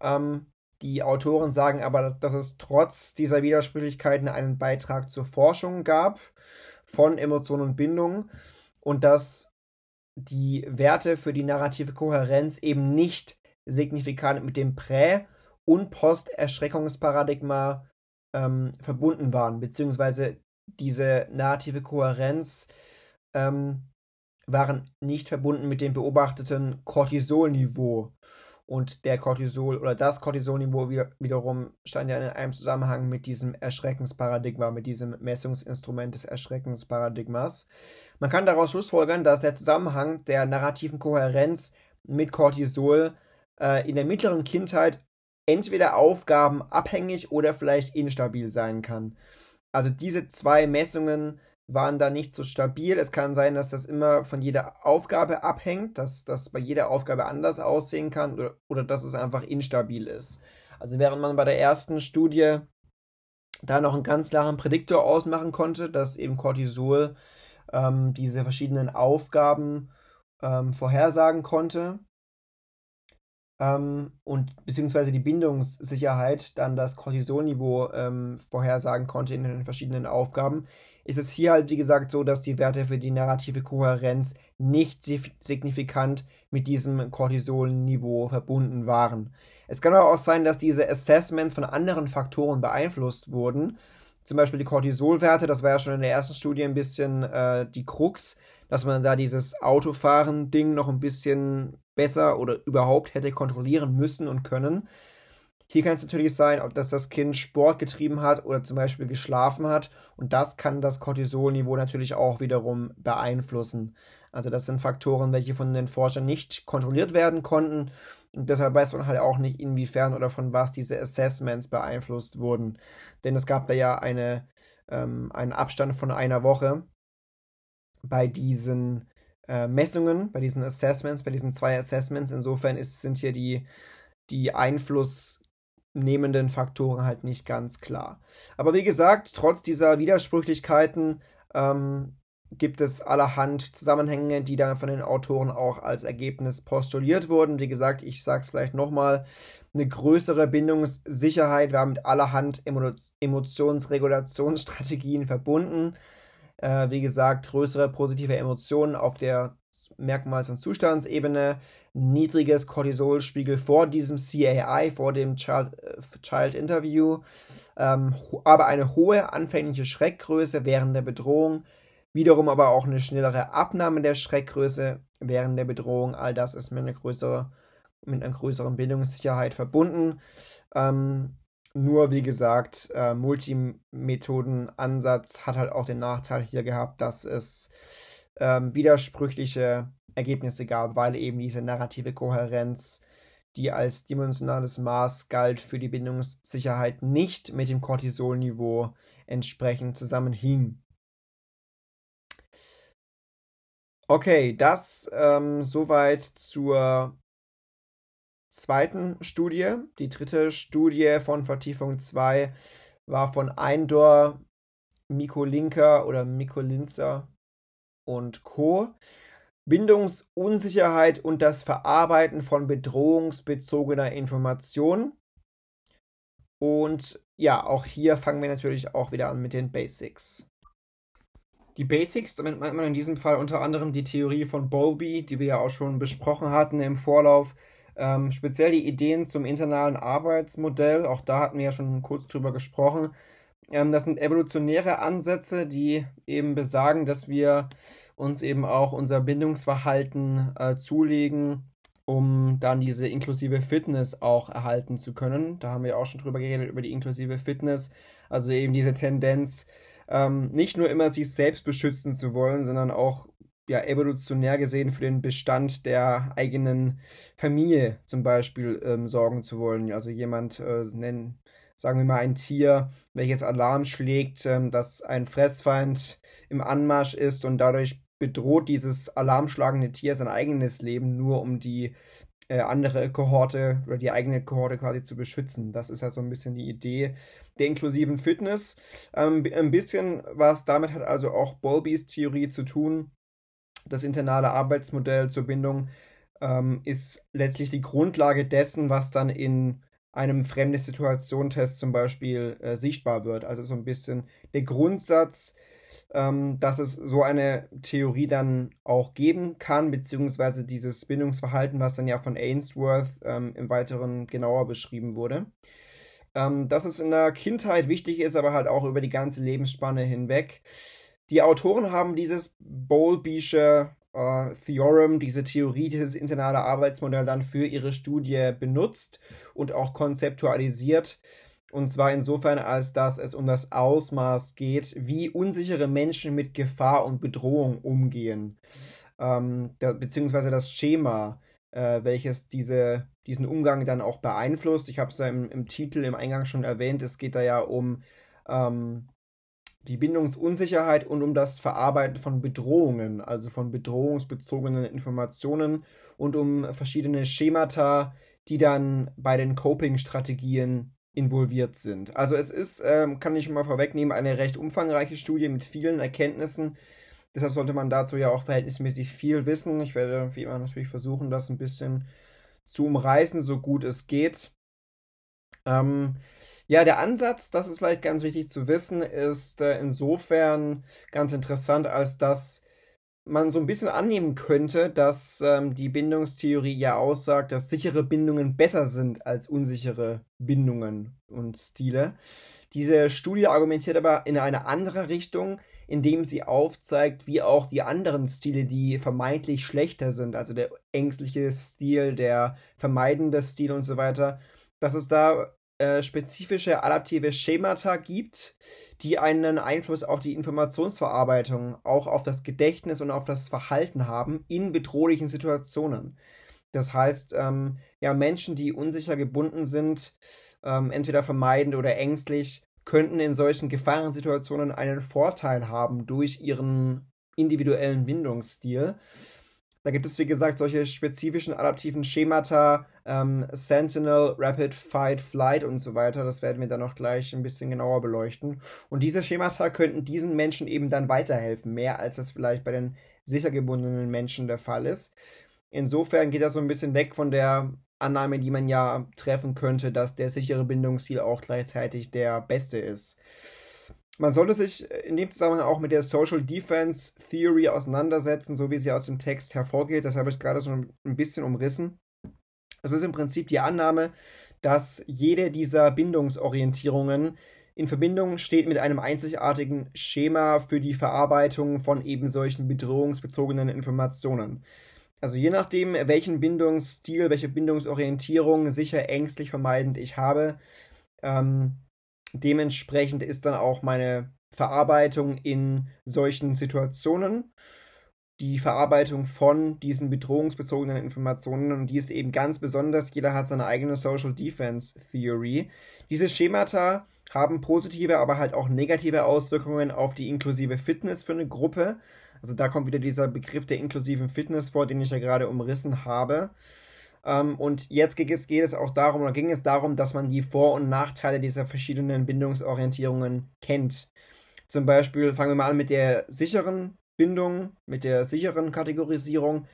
Ähm, die Autoren sagen aber, dass es trotz dieser Widersprüchlichkeiten einen Beitrag zur Forschung gab von Emotionen und Bindung und dass die Werte für die narrative Kohärenz eben nicht signifikant mit dem Prä- und Post-Erschreckungsparadigma ähm, verbunden waren, beziehungsweise diese narrative Kohärenz ähm, waren nicht verbunden mit dem beobachteten Cortisolniveau. Und der Cortisol oder das Cortisolniveau wiederum stand ja in einem Zusammenhang mit diesem Erschreckensparadigma, mit diesem Messungsinstrument des Erschreckensparadigmas. Man kann daraus schlussfolgern, dass der Zusammenhang der narrativen Kohärenz mit Cortisol äh, in der mittleren Kindheit entweder aufgabenabhängig oder vielleicht instabil sein kann. Also diese zwei Messungen waren da nicht so stabil. Es kann sein, dass das immer von jeder Aufgabe abhängt, dass das bei jeder Aufgabe anders aussehen kann oder, oder dass es einfach instabil ist. Also während man bei der ersten Studie da noch einen ganz klaren Prädiktor ausmachen konnte, dass eben Cortisol ähm, diese verschiedenen Aufgaben ähm, vorhersagen konnte, ähm, und beziehungsweise die Bindungssicherheit dann das Cortisolniveau ähm, vorhersagen konnte in den verschiedenen Aufgaben, ist es hier halt wie gesagt so, dass die Werte für die narrative Kohärenz nicht signifikant mit diesem Cortisolniveau verbunden waren. Es kann aber auch sein, dass diese Assessments von anderen Faktoren beeinflusst wurden. Zum Beispiel die Cortisolwerte, das war ja schon in der ersten Studie ein bisschen äh, die Krux, dass man da dieses Autofahren-Ding noch ein bisschen besser oder überhaupt hätte kontrollieren müssen und können. Hier kann es natürlich sein, ob das das Kind Sport getrieben hat oder zum Beispiel geschlafen hat. Und das kann das Cortisolniveau natürlich auch wiederum beeinflussen. Also das sind Faktoren, welche von den Forschern nicht kontrolliert werden konnten. Und deshalb weiß man halt auch nicht, inwiefern oder von was diese Assessments beeinflusst wurden. Denn es gab da ja eine, ähm, einen Abstand von einer Woche bei diesen äh, Messungen, bei diesen Assessments, bei diesen zwei Assessments. Insofern ist, sind hier die, die einflussnehmenden Faktoren halt nicht ganz klar. Aber wie gesagt, trotz dieser Widersprüchlichkeiten ähm, gibt es allerhand Zusammenhänge, die dann von den Autoren auch als Ergebnis postuliert wurden. Wie gesagt, ich sage es vielleicht nochmal, eine größere Bindungssicherheit war mit allerhand Emo Emotionsregulationsstrategien verbunden. Äh, wie gesagt, größere positive Emotionen auf der Merkmals- und Zustandsebene, niedriges Cortisolspiegel vor diesem CAI, vor dem Child, äh, Child Interview, ähm, aber eine hohe anfängliche Schreckgröße während der Bedrohung, wiederum aber auch eine schnellere Abnahme der Schreckgröße während der Bedrohung. All das ist mit einer, größere, mit einer größeren Bindungssicherheit verbunden. Ähm, nur wie gesagt, äh, Multimethoden-Ansatz hat halt auch den Nachteil hier gehabt, dass es ähm, widersprüchliche Ergebnisse gab, weil eben diese narrative Kohärenz, die als dimensionales Maß galt für die Bindungssicherheit, nicht mit dem Cortisolniveau entsprechend zusammenhing. Okay, das ähm, soweit zur zweiten Studie. Die dritte Studie von Vertiefung 2 war von Eindor, Mikolinka oder Mikolinzer und Co. Bindungsunsicherheit und das Verarbeiten von bedrohungsbezogener Information. Und ja, auch hier fangen wir natürlich auch wieder an mit den Basics. Die Basics, damit meint man in diesem Fall unter anderem die Theorie von Bowlby, die wir ja auch schon besprochen hatten im Vorlauf. Ähm, speziell die Ideen zum internalen Arbeitsmodell, auch da hatten wir ja schon kurz drüber gesprochen. Ähm, das sind evolutionäre Ansätze, die eben besagen, dass wir uns eben auch unser Bindungsverhalten äh, zulegen, um dann diese inklusive Fitness auch erhalten zu können. Da haben wir auch schon drüber geredet, über die inklusive Fitness. Also eben diese Tendenz, ähm, nicht nur immer sich selbst beschützen zu wollen, sondern auch ja, evolutionär gesehen für den Bestand der eigenen Familie zum Beispiel ähm, sorgen zu wollen. Also jemand äh, nennen, sagen wir mal ein Tier, welches Alarm schlägt, ähm, dass ein Fressfeind im Anmarsch ist und dadurch bedroht dieses alarmschlagende Tier sein eigenes Leben nur um die äh, andere Kohorte oder die eigene Kohorte quasi zu beschützen. Das ist ja so ein bisschen die Idee der inklusiven Fitness. Ähm, ein bisschen was damit hat also auch Bowlbys Theorie zu tun, das internale Arbeitsmodell zur Bindung ähm, ist letztlich die Grundlage dessen, was dann in einem fremde Situation-Test zum Beispiel äh, sichtbar wird. Also so ein bisschen der Grundsatz, ähm, dass es so eine Theorie dann auch geben kann, beziehungsweise dieses Bindungsverhalten, was dann ja von Ainsworth ähm, im Weiteren genauer beschrieben wurde. Ähm, dass es in der Kindheit wichtig ist, aber halt auch über die ganze Lebensspanne hinweg. Die Autoren haben dieses Bowlbysche äh, Theorem, diese Theorie, dieses internale Arbeitsmodell dann für ihre Studie benutzt und auch konzeptualisiert. Und zwar insofern, als dass es um das Ausmaß geht, wie unsichere Menschen mit Gefahr und Bedrohung umgehen. Ähm, da, beziehungsweise das Schema, äh, welches diese, diesen Umgang dann auch beeinflusst. Ich habe es ja im, im, Titel, im Eingang schon erwähnt. Es geht da ja um ähm, die Bindungsunsicherheit und um das Verarbeiten von Bedrohungen, also von bedrohungsbezogenen Informationen und um verschiedene Schemata, die dann bei den Coping-Strategien involviert sind. Also es ist, ähm, kann ich schon mal vorwegnehmen, eine recht umfangreiche Studie mit vielen Erkenntnissen. Deshalb sollte man dazu ja auch verhältnismäßig viel wissen. Ich werde wie immer natürlich versuchen, das ein bisschen zu umreißen, so gut es geht. Ähm, ja, der Ansatz, das ist vielleicht ganz wichtig zu wissen, ist äh, insofern ganz interessant, als dass man so ein bisschen annehmen könnte, dass ähm, die Bindungstheorie ja aussagt, dass sichere Bindungen besser sind als unsichere Bindungen und Stile. Diese Studie argumentiert aber in eine andere Richtung, indem sie aufzeigt, wie auch die anderen Stile, die vermeintlich schlechter sind, also der ängstliche Stil, der vermeidende Stil und so weiter, dass es da äh, spezifische adaptive Schemata gibt, die einen Einfluss auf die Informationsverarbeitung, auch auf das Gedächtnis und auf das Verhalten haben in bedrohlichen Situationen. Das heißt, ähm, ja, Menschen, die unsicher gebunden sind, ähm, entweder vermeidend oder ängstlich, könnten in solchen Gefahrensituationen einen Vorteil haben durch ihren individuellen Bindungsstil. Da gibt es, wie gesagt, solche spezifischen adaptiven Schemata, ähm, Sentinel, Rapid Fight, Flight und so weiter. Das werden wir dann noch gleich ein bisschen genauer beleuchten. Und diese Schemata könnten diesen Menschen eben dann weiterhelfen, mehr als das vielleicht bei den sicher gebundenen Menschen der Fall ist. Insofern geht das so ein bisschen weg von der Annahme, die man ja treffen könnte, dass der sichere Bindungsstil auch gleichzeitig der beste ist. man sollte sich in dem Zusammenhang auch mit der Social Defense Theory auseinandersetzen, so wie sie aus dem Text hervorgeht. Das habe ich gerade so ein bisschen umrissen. Es ist im Prinzip die Annahme, dass jede dieser Bindungsorientierungen in Verbindung steht mit einem einzigartigen Schema für die Verarbeitung von eben solchen bedrohungsbezogenen Informationen. Also je nachdem, welchen Bindungsstil, welche Bindungsorientierung sicher ängstlich vermeidend ich habe, ähm, dementsprechend ist dann auch meine Verarbeitung in solchen Situationen die Verarbeitung von diesen bedrohungsbezogenen Informationen und die ist eben ganz besonders, jeder hat seine eigene Social Defense Theory. Diese Schemata haben positive, aber halt auch negative Auswirkungen auf die inklusive Fitness für eine Gruppe. Also da kommt wieder dieser Begriff der inklusiven Fitness vor, den ich ja gerade umrissen habe. Ähm, und jetzt geht es, geht es auch darum, oder ging es darum, dass man die Vor- und Nachteile dieser verschiedenen Bindungsorientierungen kennt. Zum Beispiel fangen wir mal an mit der sicheren Bindung, mit der sicheren Kategorisierung.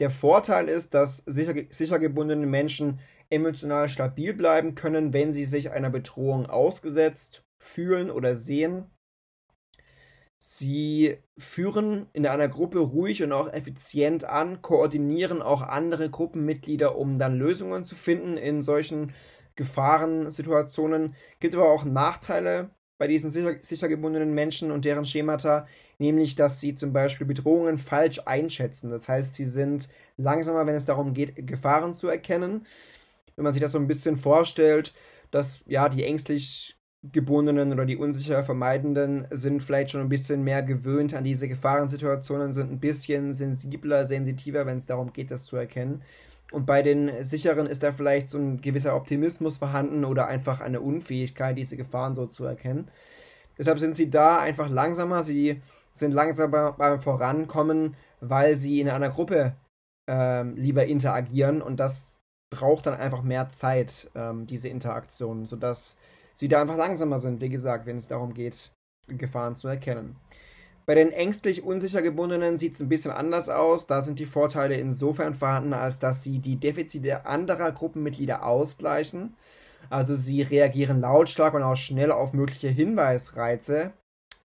Der Vorteil ist, dass sicher, sicher gebundene Menschen emotional stabil bleiben können, wenn sie sich einer Bedrohung ausgesetzt fühlen oder sehen. Sie führen in einer Gruppe ruhig und auch effizient an, koordinieren auch andere Gruppenmitglieder, um dann Lösungen zu finden in solchen Gefahrensituationen. Gibt aber auch Nachteile bei diesen sicher, sicher gebundenen Menschen und deren Schemata, nämlich dass sie zum Beispiel Bedrohungen falsch einschätzen. Das heißt, sie sind langsamer, wenn es darum geht, Gefahren zu erkennen. Wenn man sich das so ein bisschen vorstellt, dass ja die ängstlich gebundenen oder die unsicher vermeidenden sind vielleicht schon ein bisschen mehr gewöhnt an diese Gefahrensituationen, sind ein bisschen sensibler, sensitiver, wenn es darum geht, das zu erkennen. Und bei den sicheren ist da vielleicht so ein gewisser Optimismus vorhanden oder einfach eine Unfähigkeit, diese Gefahren so zu erkennen. Deshalb sind sie da einfach langsamer, sie sind langsamer beim Vorankommen, weil sie in einer Gruppe ähm, lieber interagieren und das braucht dann einfach mehr Zeit, ähm, diese Interaktion, sodass sie da einfach langsamer sind, wie gesagt, wenn es darum geht, Gefahren zu erkennen. Bei den ängstlich unsicher gebundenen sieht es ein bisschen anders aus. Da sind die Vorteile insofern vorhanden, als dass sie die Defizite anderer Gruppenmitglieder ausgleichen. Also sie reagieren lautstark und auch schnell auf mögliche Hinweisreize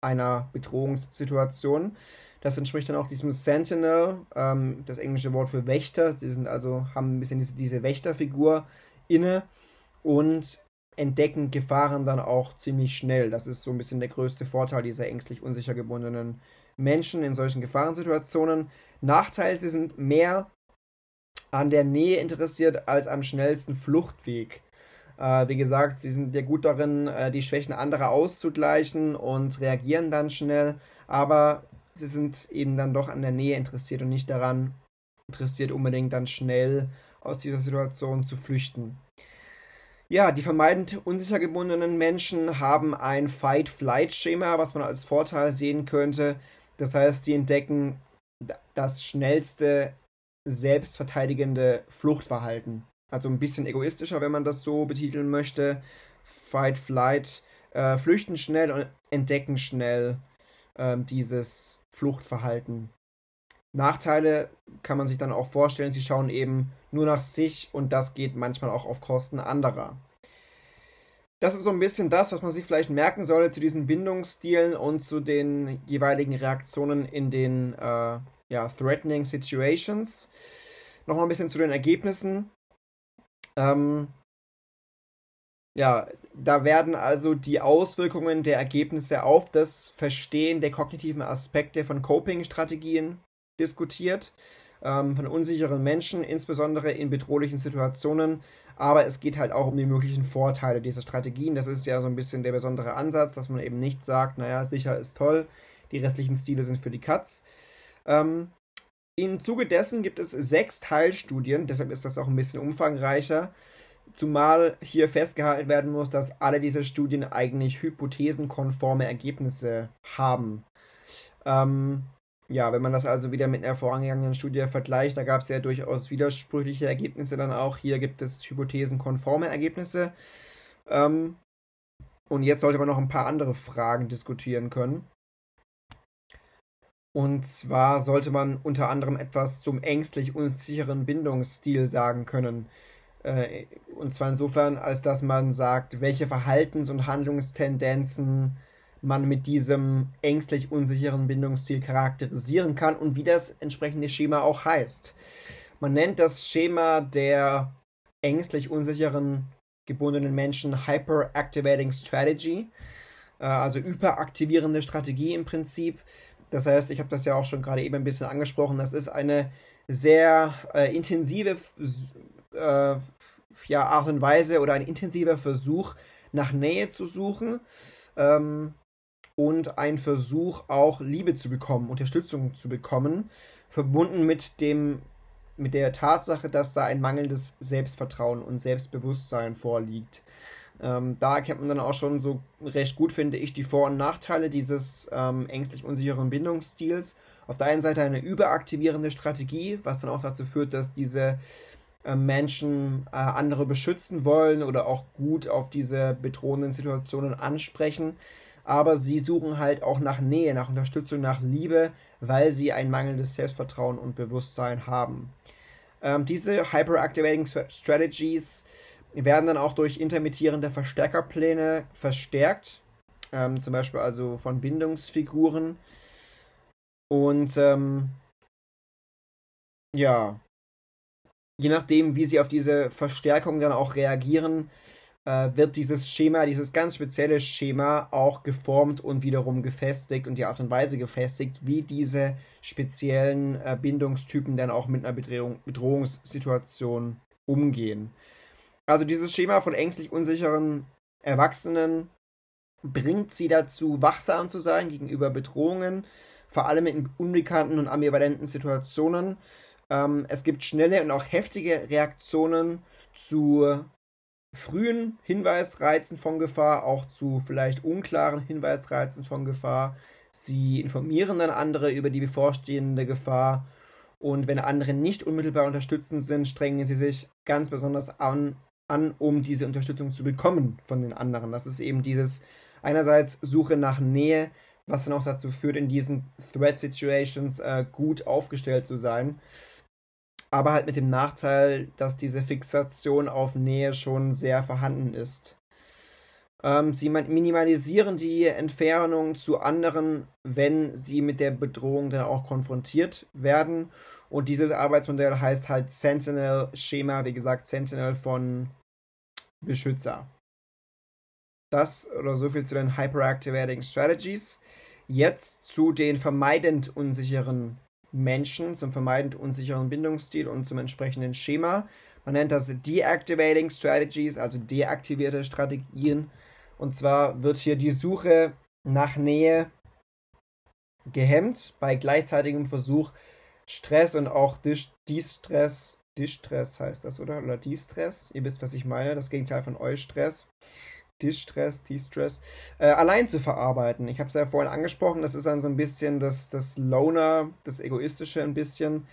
einer Bedrohungssituation. Das entspricht dann auch diesem Sentinel, ähm, das englische Wort für Wächter. Sie sind also, haben ein bisschen diese, diese Wächterfigur inne und entdecken Gefahren dann auch ziemlich schnell. Das ist so ein bisschen der größte Vorteil dieser ängstlich unsicher gebundenen Menschen in solchen Gefahrensituationen. Nachteil, sie sind mehr an der Nähe interessiert als am schnellsten Fluchtweg. Äh, wie gesagt, sie sind ja gut darin, äh, die Schwächen anderer auszugleichen und reagieren dann schnell, aber sie sind eben dann doch an der Nähe interessiert und nicht daran interessiert, unbedingt dann schnell aus dieser Situation zu flüchten. Ja, die vermeidend unsicher gebundenen Menschen haben ein Fight-Flight-Schema, was man als Vorteil sehen könnte. Das heißt, sie entdecken das schnellste selbstverteidigende Fluchtverhalten. Also ein bisschen egoistischer, wenn man das so betiteln möchte. Fight, Flight, äh, flüchten schnell und entdecken schnell äh, dieses Fluchtverhalten. Nachteile kann man sich dann auch vorstellen, sie schauen eben nur nach sich und das geht manchmal auch auf Kosten anderer. Das ist so ein bisschen das, was man sich vielleicht merken sollte zu diesen Bindungsstilen und zu den jeweiligen Reaktionen in den äh, ja, Threatening Situations. Nochmal ein bisschen zu den Ergebnissen. Ähm, ja, da werden also die Auswirkungen der Ergebnisse auf das Verstehen der kognitiven Aspekte von Coping-Strategien diskutiert, ähm, von unsicheren Menschen, insbesondere in bedrohlichen Situationen. Aber es geht halt auch um die möglichen Vorteile dieser Strategien. Das ist ja so ein bisschen der besondere Ansatz, dass man eben nicht sagt, naja, sicher ist toll, die restlichen Stile sind für die Katz. Ähm, Im Zuge dessen gibt es sechs Teilstudien, deshalb ist das auch ein bisschen umfangreicher. Zumal hier festgehalten werden muss, dass alle diese Studien eigentlich hypothesenkonforme Ergebnisse haben. Ähm, ja, wenn man das also wieder mit einer vorangegangenen Studie vergleicht, da gab es ja durchaus widersprüchliche Ergebnisse dann auch. Hier gibt es hypothesenkonforme Ergebnisse. Ähm, und jetzt sollte man noch ein paar andere Fragen diskutieren können. Und zwar sollte man unter anderem etwas zum ängstlich unsicheren Bindungsstil sagen können. Äh, und zwar insofern, als dass man sagt, welche Verhaltens- und Handlungstendenzen man mit diesem ängstlich unsicheren Bindungsstil charakterisieren kann und wie das entsprechende Schema auch heißt. Man nennt das Schema der ängstlich unsicheren gebundenen Menschen Hyperactivating Strategy, äh, also überaktivierende Strategie im Prinzip. Das heißt, ich habe das ja auch schon gerade eben ein bisschen angesprochen, das ist eine sehr äh, intensive äh, ja, Art und Weise oder ein intensiver Versuch nach Nähe zu suchen ähm, und ein Versuch auch Liebe zu bekommen, Unterstützung zu bekommen, verbunden mit dem mit der Tatsache, dass da ein mangelndes Selbstvertrauen und Selbstbewusstsein vorliegt. Ähm, da erkennt man dann auch schon so recht gut, finde ich, die Vor- und Nachteile dieses ähm, ängstlich unsicheren Bindungsstils. Auf der einen Seite eine überaktivierende Strategie, was dann auch dazu führt, dass diese äh, Menschen äh, andere beschützen wollen oder auch gut auf diese bedrohenden Situationen ansprechen. Aber sie suchen halt auch nach Nähe, nach Unterstützung, nach Liebe, weil sie ein mangelndes Selbstvertrauen und Bewusstsein haben. Ähm, diese Hyperactivating Strategies werden dann auch durch intermittierende Verstärkerpläne verstärkt, ähm, zum Beispiel also von Bindungsfiguren. Und ähm, ja, je nachdem, wie sie auf diese Verstärkung dann auch reagieren, äh, wird dieses Schema, dieses ganz spezielle Schema auch geformt und wiederum gefestigt und die Art und Weise gefestigt, wie diese speziellen äh, Bindungstypen dann auch mit einer Bedrohung, Bedrohungssituation umgehen. Also dieses Schema von ängstlich unsicheren Erwachsenen bringt sie dazu, wachsam zu sein gegenüber Bedrohungen, vor allem in unbekannten und ambivalenten Situationen. Ähm, es gibt schnelle und auch heftige Reaktionen zu frühen Hinweisreizen von Gefahr, auch zu vielleicht unklaren Hinweisreizen von Gefahr. Sie informieren dann andere über die bevorstehende Gefahr. Und wenn andere nicht unmittelbar unterstützend sind, strengen sie sich ganz besonders an, an, um diese Unterstützung zu bekommen von den anderen. Das ist eben dieses einerseits Suche nach Nähe, was dann auch dazu führt, in diesen Threat Situations äh, gut aufgestellt zu sein. Aber halt mit dem Nachteil, dass diese Fixation auf Nähe schon sehr vorhanden ist. Ähm, sie minimalisieren die Entfernung zu anderen, wenn sie mit der Bedrohung dann auch konfrontiert werden. Und dieses Arbeitsmodell heißt halt Sentinel-Schema, wie gesagt, Sentinel von Beschützer. Das oder so viel zu den Hyperactivating Strategies. Jetzt zu den vermeidend unsicheren Menschen, zum vermeidend unsicheren Bindungsstil und zum entsprechenden Schema. Man nennt das Deactivating Strategies, also deaktivierte Strategien. Und zwar wird hier die Suche nach Nähe gehemmt bei gleichzeitigem Versuch, Stress und auch Distress Distress heißt das, oder? Oder Distress. Ihr wisst, was ich meine. Das Gegenteil von Eustress. Distress, Distress. Äh, allein zu verarbeiten. Ich habe es ja vorhin angesprochen. Das ist dann so ein bisschen das, das Loner, das Egoistische ein bisschen.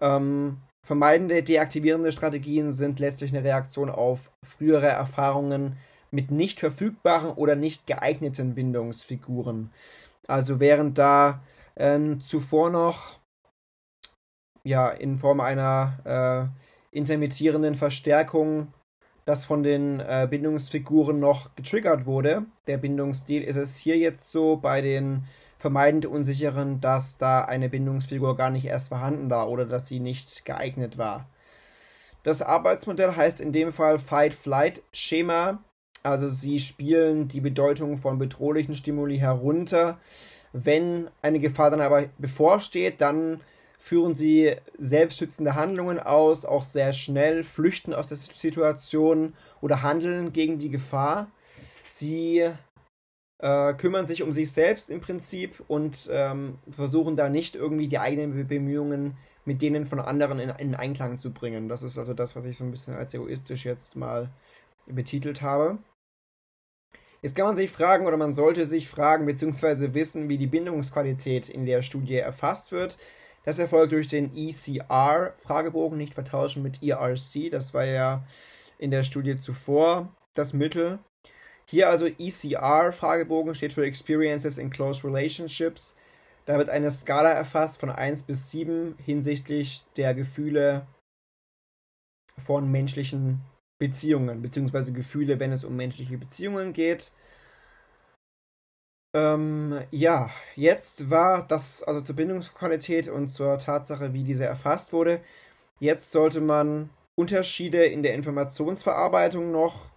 Ähm, vermeidende, deaktivierende Strategien sind letztlich eine Reaktion auf frühere Erfahrungen mit nicht verfügbaren oder nicht geeigneten Bindungsfiguren. Also während da ähm, zuvor noch ja, in Form einer äh, intermittierenden Verstärkung, das von den äh, Bindungsfiguren noch getriggert wurde. Der Bindungsstil ist es hier jetzt so bei den vermeidend unsicheren, dass da eine Bindungsfigur gar nicht erst vorhanden war oder dass sie nicht geeignet war. Das Arbeitsmodell heißt in dem Fall Fight-Flight-Schema. Also sie spielen die Bedeutung von bedrohlichen Stimuli herunter. Wenn eine Gefahr dann aber bevorsteht, dann führen sie selbstschützende Handlungen aus, auch sehr schnell, flüchten aus der Situation oder handeln gegen die Gefahr. Sie äh, kümmern sich um sich selbst im Prinzip und ähm, versuchen da nicht irgendwie die eigenen Bemühungen mit denen von anderen in, in Einklang zu bringen. Das ist also das, was ich so ein bisschen als egoistisch jetzt mal betitelt habe. Jetzt kann man sich fragen oder man sollte sich fragen bzw. wissen, wie die Bindungsqualität in der Studie erfasst wird. Das erfolgt durch den ECR-Fragebogen, nicht vertauschen mit ERC. Das war ja in der Studie zuvor das Mittel. Hier also ECR-Fragebogen steht für Experiences in Close Relationships. Da wird eine Skala erfasst von 1 bis 7 hinsichtlich der Gefühle von menschlichen Beziehungen, beziehungsweise Gefühle, wenn es um menschliche Beziehungen geht. Ähm, ja, jetzt war das, also zur Bindungsqualität und zur Tatsache, wie diese erfasst wurde. Jetzt sollte man Unterschiede in der Informationsverarbeitung noch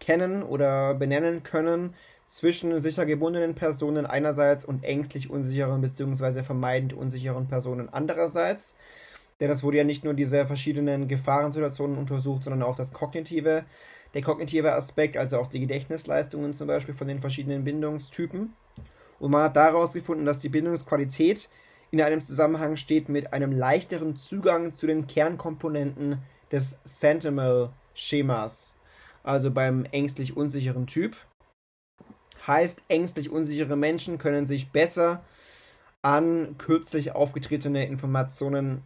kennen oder benennen können zwischen sicher gebundenen Personen einerseits und ängstlich unsicheren bzw. vermeidend unsicheren Personen andererseits. Denn das wurde ja nicht nur diese verschiedenen Gefahrensituationen untersucht, sondern auch das kognitive, der kognitive Aspekt, also auch die Gedächtnisleistungen zum Beispiel von den verschiedenen Bindungstypen. Und man hat daraus gefunden, dass die Bindungsqualität in einem Zusammenhang steht mit einem leichteren Zugang zu den Kernkomponenten des Sentinel-Schemas. Also beim ängstlich unsicheren Typ. Heißt, ängstlich unsichere Menschen können sich besser an kürzlich aufgetretene Informationen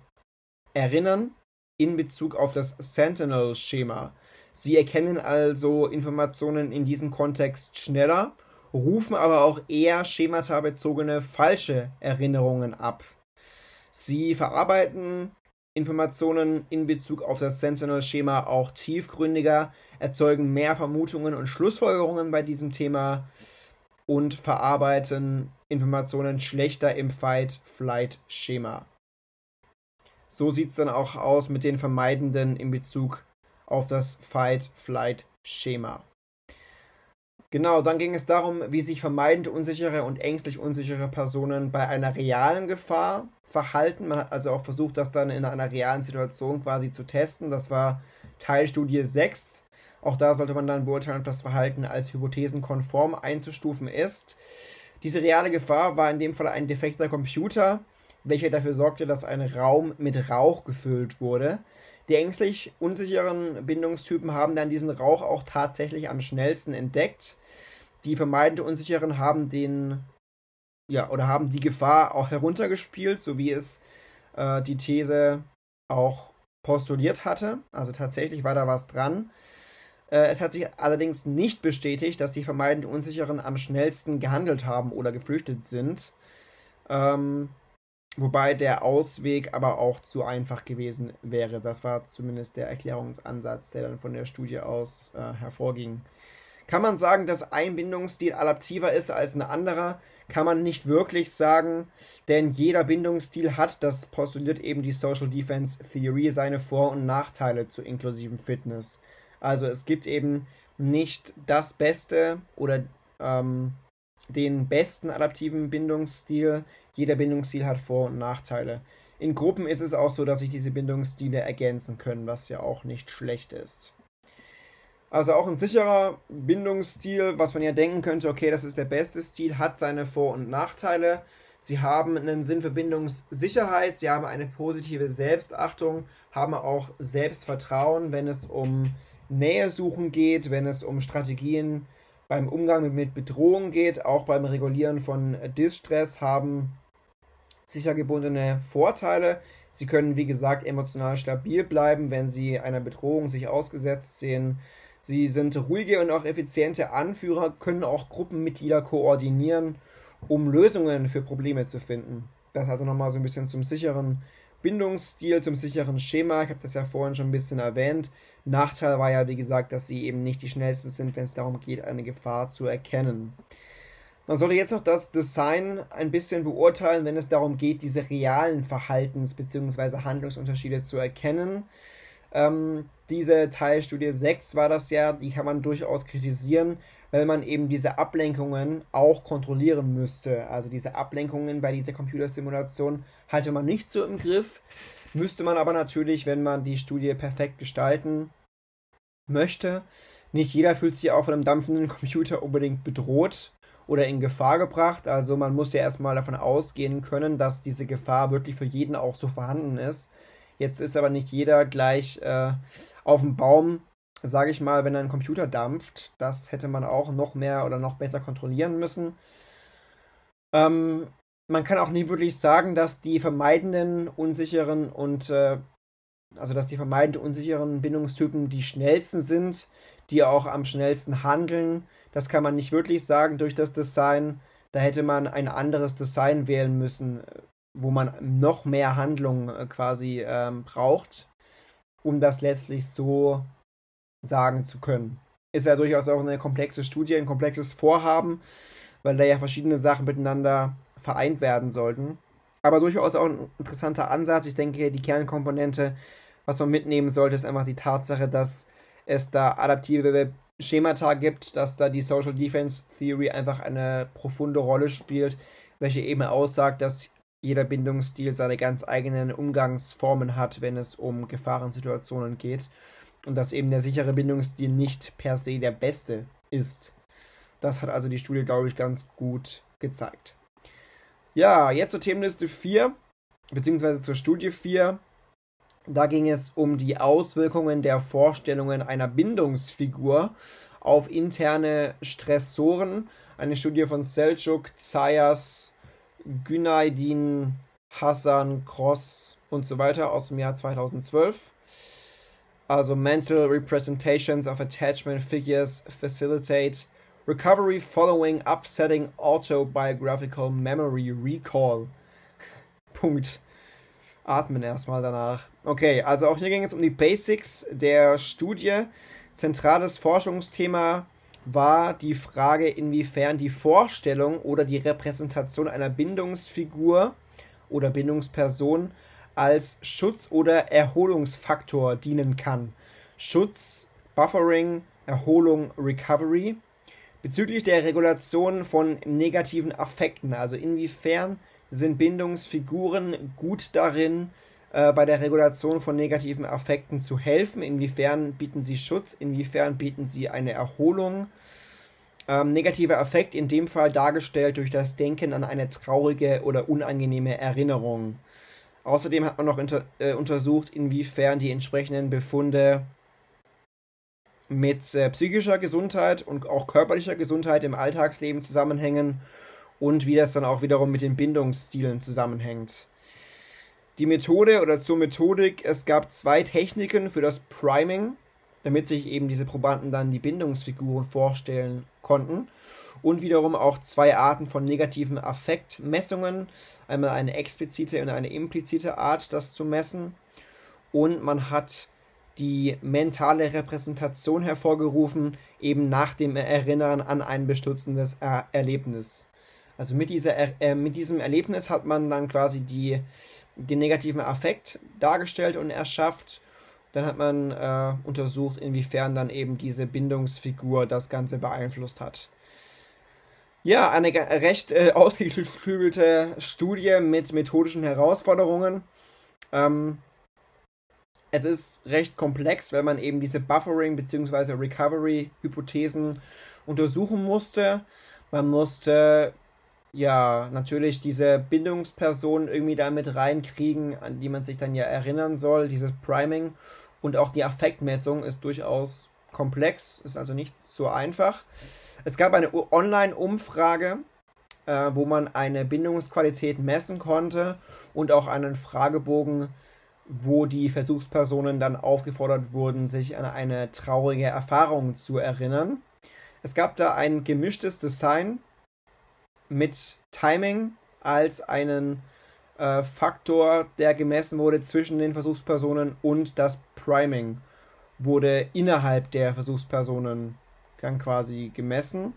erinnern in Bezug auf das Sentinel-Schema. Sie erkennen also Informationen in diesem Kontext schneller, rufen aber auch eher schematabezogene falsche Erinnerungen ab. Sie verarbeiten Informationen in Bezug auf das Sentinel-Schema auch tiefgründiger, erzeugen mehr Vermutungen und Schlussfolgerungen bei diesem Thema und verarbeiten Informationen schlechter im Fight-Flight-Schema. So sieht es dann auch aus mit den Vermeidenden in Bezug auf das Fight-Flight-Schema. Genau, dann ging es darum, wie sich vermeidend unsichere und ängstlich unsichere Personen bei einer realen Gefahr verhalten. Man hat also auch versucht, das dann in einer realen Situation quasi zu testen. Das war Teilstudie 6. Auch da sollte man dann beurteilen, ob das Verhalten als hypothesenkonform einzustufen ist. Diese reale Gefahr war in dem Fall ein defekter Computer, welcher dafür sorgte, dass ein Raum mit Rauch gefüllt wurde. Die ängstlich unsicheren Bindungstypen haben dann diesen Rauch auch tatsächlich am schnellsten entdeckt. Die vermeidend Unsicheren haben den, ja, oder haben die Gefahr auch heruntergespielt, so wie es äh, die These auch postuliert hatte. Also tatsächlich war da was dran. Äh, es hat sich allerdings nicht bestätigt, dass die vermeidend Unsicheren am schnellsten gehandelt haben oder geflüchtet sind. Ähm, Wobei der Ausweg aber auch zu einfach gewesen wäre. Das war zumindest der Erklärungsansatz, der dann von der Studie aus äh, hervorging. Kann man sagen, dass ein Bindungsstil adaptiver ist als ein anderer? Kann man nicht wirklich sagen, denn jeder Bindungsstil hat, das postuliert eben die Social Defense Theory, seine Vor- und Nachteile zur inklusiven Fitness. Also es gibt eben nicht das Beste oder ähm, den besten adaptiven Bindungsstil. Jeder Bindungsstil hat Vor- und Nachteile. In Gruppen ist es auch so, dass sich diese Bindungsstile ergänzen können, was ja auch nicht schlecht ist. Also auch ein sicherer Bindungsstil, was man ja denken könnte, okay, das ist der beste Stil, hat seine Vor- und Nachteile. Sie haben einen Sinn für Bindungssicherheit, sie haben eine positive Selbstachtung, haben auch Selbstvertrauen, wenn es um Nähe suchen geht, wenn es um Strategien beim Umgang mit Bedrohung geht, auch beim Regulieren von Distress haben sicher gebundene Vorteile. Sie können, wie gesagt, emotional stabil bleiben, wenn sie einer Bedrohung sich ausgesetzt sehen. Sie sind ruhige und auch effiziente Anführer, können auch Gruppenmitglieder koordinieren, um Lösungen für Probleme zu finden. Das also nochmal so ein bisschen zum sicheren Bindungsstil, zum sicheren Schema. Ich habe das ja vorhin schon ein bisschen erwähnt. Nachteil war ja, wie gesagt, dass sie eben nicht die schnellsten sind, wenn es darum geht, eine Gefahr zu erkennen. Man sollte jetzt noch das Design ein bisschen beurteilen, wenn es darum geht, diese realen Verhaltens- bzw. Handlungsunterschiede zu erkennen. Ähm, diese Teilstudie 6 war das ja, die kann man durchaus kritisieren, weil man eben diese Ablenkungen auch kontrollieren müsste. Also diese Ablenkungen bei dieser Computersimulation hatte man nicht so im Griff, müsste man aber natürlich, wenn man die Studie perfekt gestalten möchte. Nicht jeder fühlt sich auch von einem dampfenden Computer unbedingt bedroht oder in Gefahr gebracht. Also man muss ja erstmal davon ausgehen können, dass diese Gefahr wirklich für jeden auch so vorhanden ist. Jetzt ist aber nicht jeder gleich äh, auf dem Baum, sage ich mal, wenn ein Computer dampft. Das hätte man auch noch mehr oder noch besser kontrollieren müssen. Ähm, man kann auch nie wirklich sagen, dass die vermeidenden, unsicheren und äh, also dass die vermeidend unsicheren Bindungstypen die schnellsten sind, die auch am schnellsten handeln. Das kann man nicht wirklich sagen durch das Design. Da hätte man ein anderes Design wählen müssen, wo man noch mehr Handlung äh, quasi ähm, braucht, um das letztlich so sagen zu können. Ist ja durchaus auch eine komplexe Studie, ein komplexes Vorhaben. weil da ja verschiedene Sachen miteinander vereint werden sollten. Aber durchaus auch ein interessanter Ansatz. Ich denke, die Kernkomponente, was man mitnehmen sollte, ist einfach die Tatsache, dass es da adaptive Schemata gibt, dass da die Social Defense Theory einfach eine profunde Rolle spielt, welche eben aussagt, dass jeder Bindungsstil seine ganz eigenen Umgangsformen hat, wenn es um Gefahrensituationen geht. Und dass eben der sichere Bindungsstil nicht per se der beste ist. Das hat also die Studie, glaube ich, ganz gut gezeigt. Ja, jetzt zur Themenliste 4, beziehungsweise zur Studie 4. Da ging es um die Auswirkungen der Vorstellungen einer Bindungsfigur auf interne Stressoren. Eine Studie von Selçuk, Zayas, Günaydin, Hassan, Cross und so weiter aus dem Jahr 2012. Also Mental Representations of Attachment Figures Facilitate Recovery following upsetting autobiographical memory recall. Punkt. Atmen erstmal danach. Okay, also auch hier ging es um die Basics der Studie. Zentrales Forschungsthema war die Frage, inwiefern die Vorstellung oder die Repräsentation einer Bindungsfigur oder Bindungsperson als Schutz- oder Erholungsfaktor dienen kann. Schutz, Buffering, Erholung, Recovery bezüglich der Regulation von negativen Affekten. Also inwiefern sind Bindungsfiguren gut darin, äh, bei der Regulation von negativen Affekten zu helfen? Inwiefern bieten sie Schutz? Inwiefern bieten sie eine Erholung? Ähm, negativer Affekt in dem Fall dargestellt durch das Denken an eine traurige oder unangenehme Erinnerung. Außerdem hat man noch äh, untersucht, inwiefern die entsprechenden Befunde mit äh, psychischer Gesundheit und auch körperlicher Gesundheit im Alltagsleben zusammenhängen und wie das dann auch wiederum mit den Bindungsstilen zusammenhängt. Die Methode oder zur Methodik, es gab zwei Techniken für das Priming, damit sich eben diese Probanden dann die Bindungsfiguren vorstellen konnten. Und wiederum auch zwei Arten von negativen Affektmessungen. Einmal eine explizite und eine implizite Art, das zu messen. Und man hat die mentale Repräsentation hervorgerufen, eben nach dem Erinnern an ein bestürzendes er Erlebnis. Also mit, dieser er äh, mit diesem Erlebnis hat man dann quasi die, den negativen Affekt dargestellt und erschafft. Dann hat man äh, untersucht, inwiefern dann eben diese Bindungsfigur das Ganze beeinflusst hat. Ja, eine recht äh, ausgeklügelte Studie mit methodischen Herausforderungen. Ähm, es ist recht komplex, weil man eben diese Buffering- bzw. Recovery-Hypothesen untersuchen musste. Man musste ja natürlich diese Bindungsperson irgendwie damit reinkriegen, an die man sich dann ja erinnern soll, dieses Priming. Und auch die Affektmessung ist durchaus komplex, ist also nicht so einfach. Es gab eine Online-Umfrage, äh, wo man eine Bindungsqualität messen konnte und auch einen Fragebogen wo die Versuchspersonen dann aufgefordert wurden, sich an eine traurige Erfahrung zu erinnern. Es gab da ein gemischtes Design mit Timing als einen äh, Faktor, der gemessen wurde zwischen den Versuchspersonen und das Priming wurde innerhalb der Versuchspersonen dann quasi gemessen.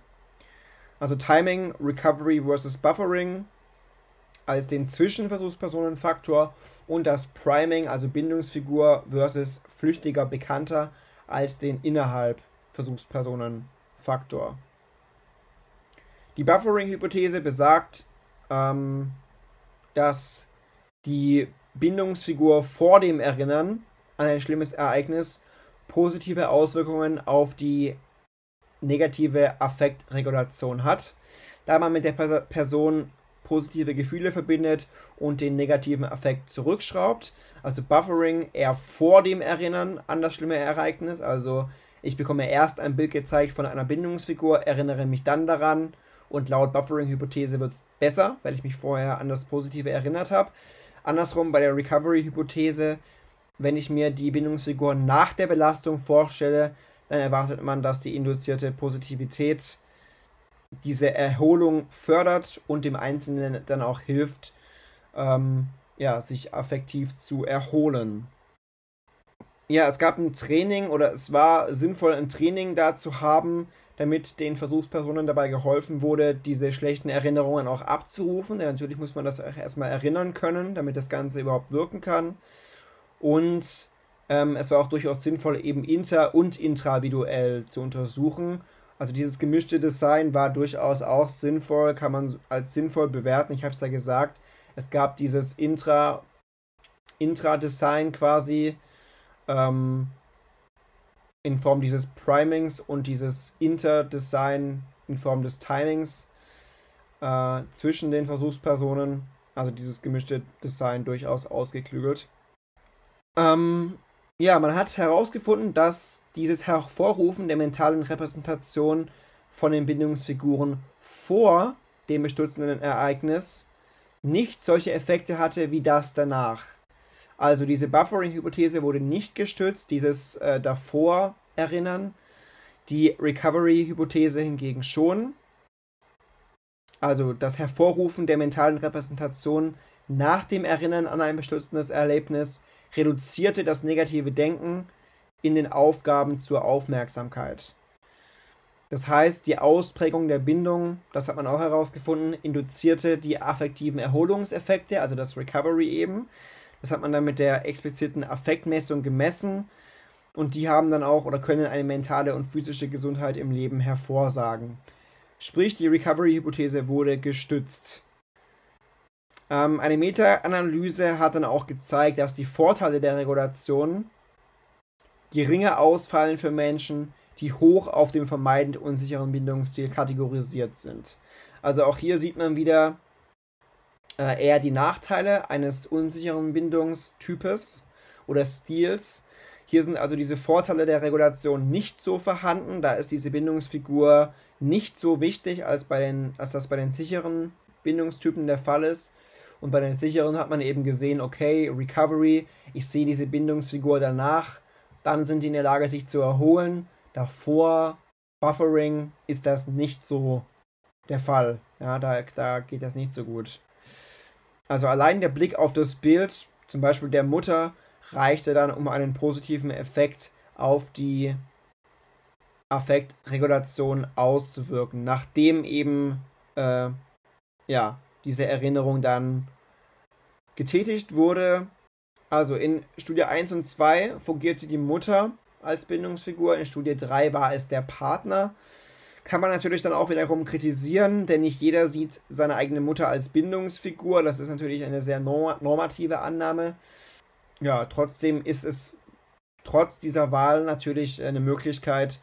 Also Timing, Recovery versus Buffering als den Zwischenversuchspersonenfaktor und das Priming, also Bindungsfigur versus flüchtiger Bekannter, als den innerhalb Versuchspersonenfaktor. Die Buffering-Hypothese besagt, ähm, dass die Bindungsfigur vor dem Erinnern an ein schlimmes Ereignis positive Auswirkungen auf die negative Affektregulation hat, da man mit der Person positive Gefühle verbindet und den negativen Affekt zurückschraubt. Also Buffering eher vor dem Erinnern an das schlimme Ereignis. Also ich bekomme erst ein Bild gezeigt von einer Bindungsfigur, erinnere mich dann daran und laut Buffering-Hypothese wird es besser, weil ich mich vorher an das Positive erinnert habe. Andersrum bei der Recovery-Hypothese, wenn ich mir die Bindungsfigur nach der Belastung vorstelle, dann erwartet man, dass die induzierte Positivität diese Erholung fördert und dem Einzelnen dann auch hilft, ähm, ja, sich affektiv zu erholen. Ja, es gab ein Training oder es war sinnvoll, ein Training da zu haben, damit den Versuchspersonen dabei geholfen wurde, diese schlechten Erinnerungen auch abzurufen. Denn natürlich muss man das erstmal erinnern können, damit das Ganze überhaupt wirken kann. Und ähm, es war auch durchaus sinnvoll, eben inter- und intraviduell zu untersuchen. Also dieses gemischte Design war durchaus auch sinnvoll, kann man als sinnvoll bewerten. Ich habe es ja gesagt, es gab dieses Intra, Intra-Design quasi. Ähm, in Form dieses Primings und dieses Inter-Design in Form des Timings äh, zwischen den Versuchspersonen. Also dieses gemischte Design durchaus ausgeklügelt. Ähm, ja, man hat herausgefunden, dass dieses Hervorrufen der mentalen Repräsentation von den Bindungsfiguren vor dem bestürzenden Ereignis nicht solche Effekte hatte wie das danach. Also diese Buffering-Hypothese wurde nicht gestützt, dieses äh, davor erinnern, die Recovery-Hypothese hingegen schon. Also das Hervorrufen der mentalen Repräsentation nach dem Erinnern an ein bestürzendes Erlebnis reduzierte das negative Denken in den Aufgaben zur Aufmerksamkeit. Das heißt, die Ausprägung der Bindung, das hat man auch herausgefunden, induzierte die affektiven Erholungseffekte, also das Recovery eben. Das hat man dann mit der expliziten Affektmessung gemessen und die haben dann auch oder können eine mentale und physische Gesundheit im Leben hervorsagen. Sprich, die Recovery-Hypothese wurde gestützt. Ähm, eine Meta-Analyse hat dann auch gezeigt, dass die Vorteile der Regulation geringer ausfallen für Menschen, die hoch auf dem vermeidend unsicheren Bindungsstil kategorisiert sind. Also auch hier sieht man wieder, äh, eher die Nachteile eines unsicheren Bindungstypes oder Stils. Hier sind also diese Vorteile der Regulation nicht so vorhanden. Da ist diese Bindungsfigur nicht so wichtig, als, bei den, als das bei den sicheren Bindungstypen der Fall ist. Und bei den sicheren hat man eben gesehen, okay, Recovery, ich sehe diese Bindungsfigur danach, dann sind die in der Lage, sich zu erholen. Davor, Buffering, ist das nicht so der Fall. Ja, da, da geht das nicht so gut. Also allein der Blick auf das Bild, zum Beispiel der Mutter, reichte dann, um einen positiven Effekt auf die Affektregulation auszuwirken, nachdem eben äh, ja, diese Erinnerung dann getätigt wurde. Also in Studie 1 und 2 fungierte die Mutter als Bindungsfigur, in Studie 3 war es der Partner. Kann man natürlich dann auch wiederum kritisieren, denn nicht jeder sieht seine eigene Mutter als Bindungsfigur. Das ist natürlich eine sehr normative Annahme. Ja, trotzdem ist es trotz dieser Wahl natürlich eine Möglichkeit,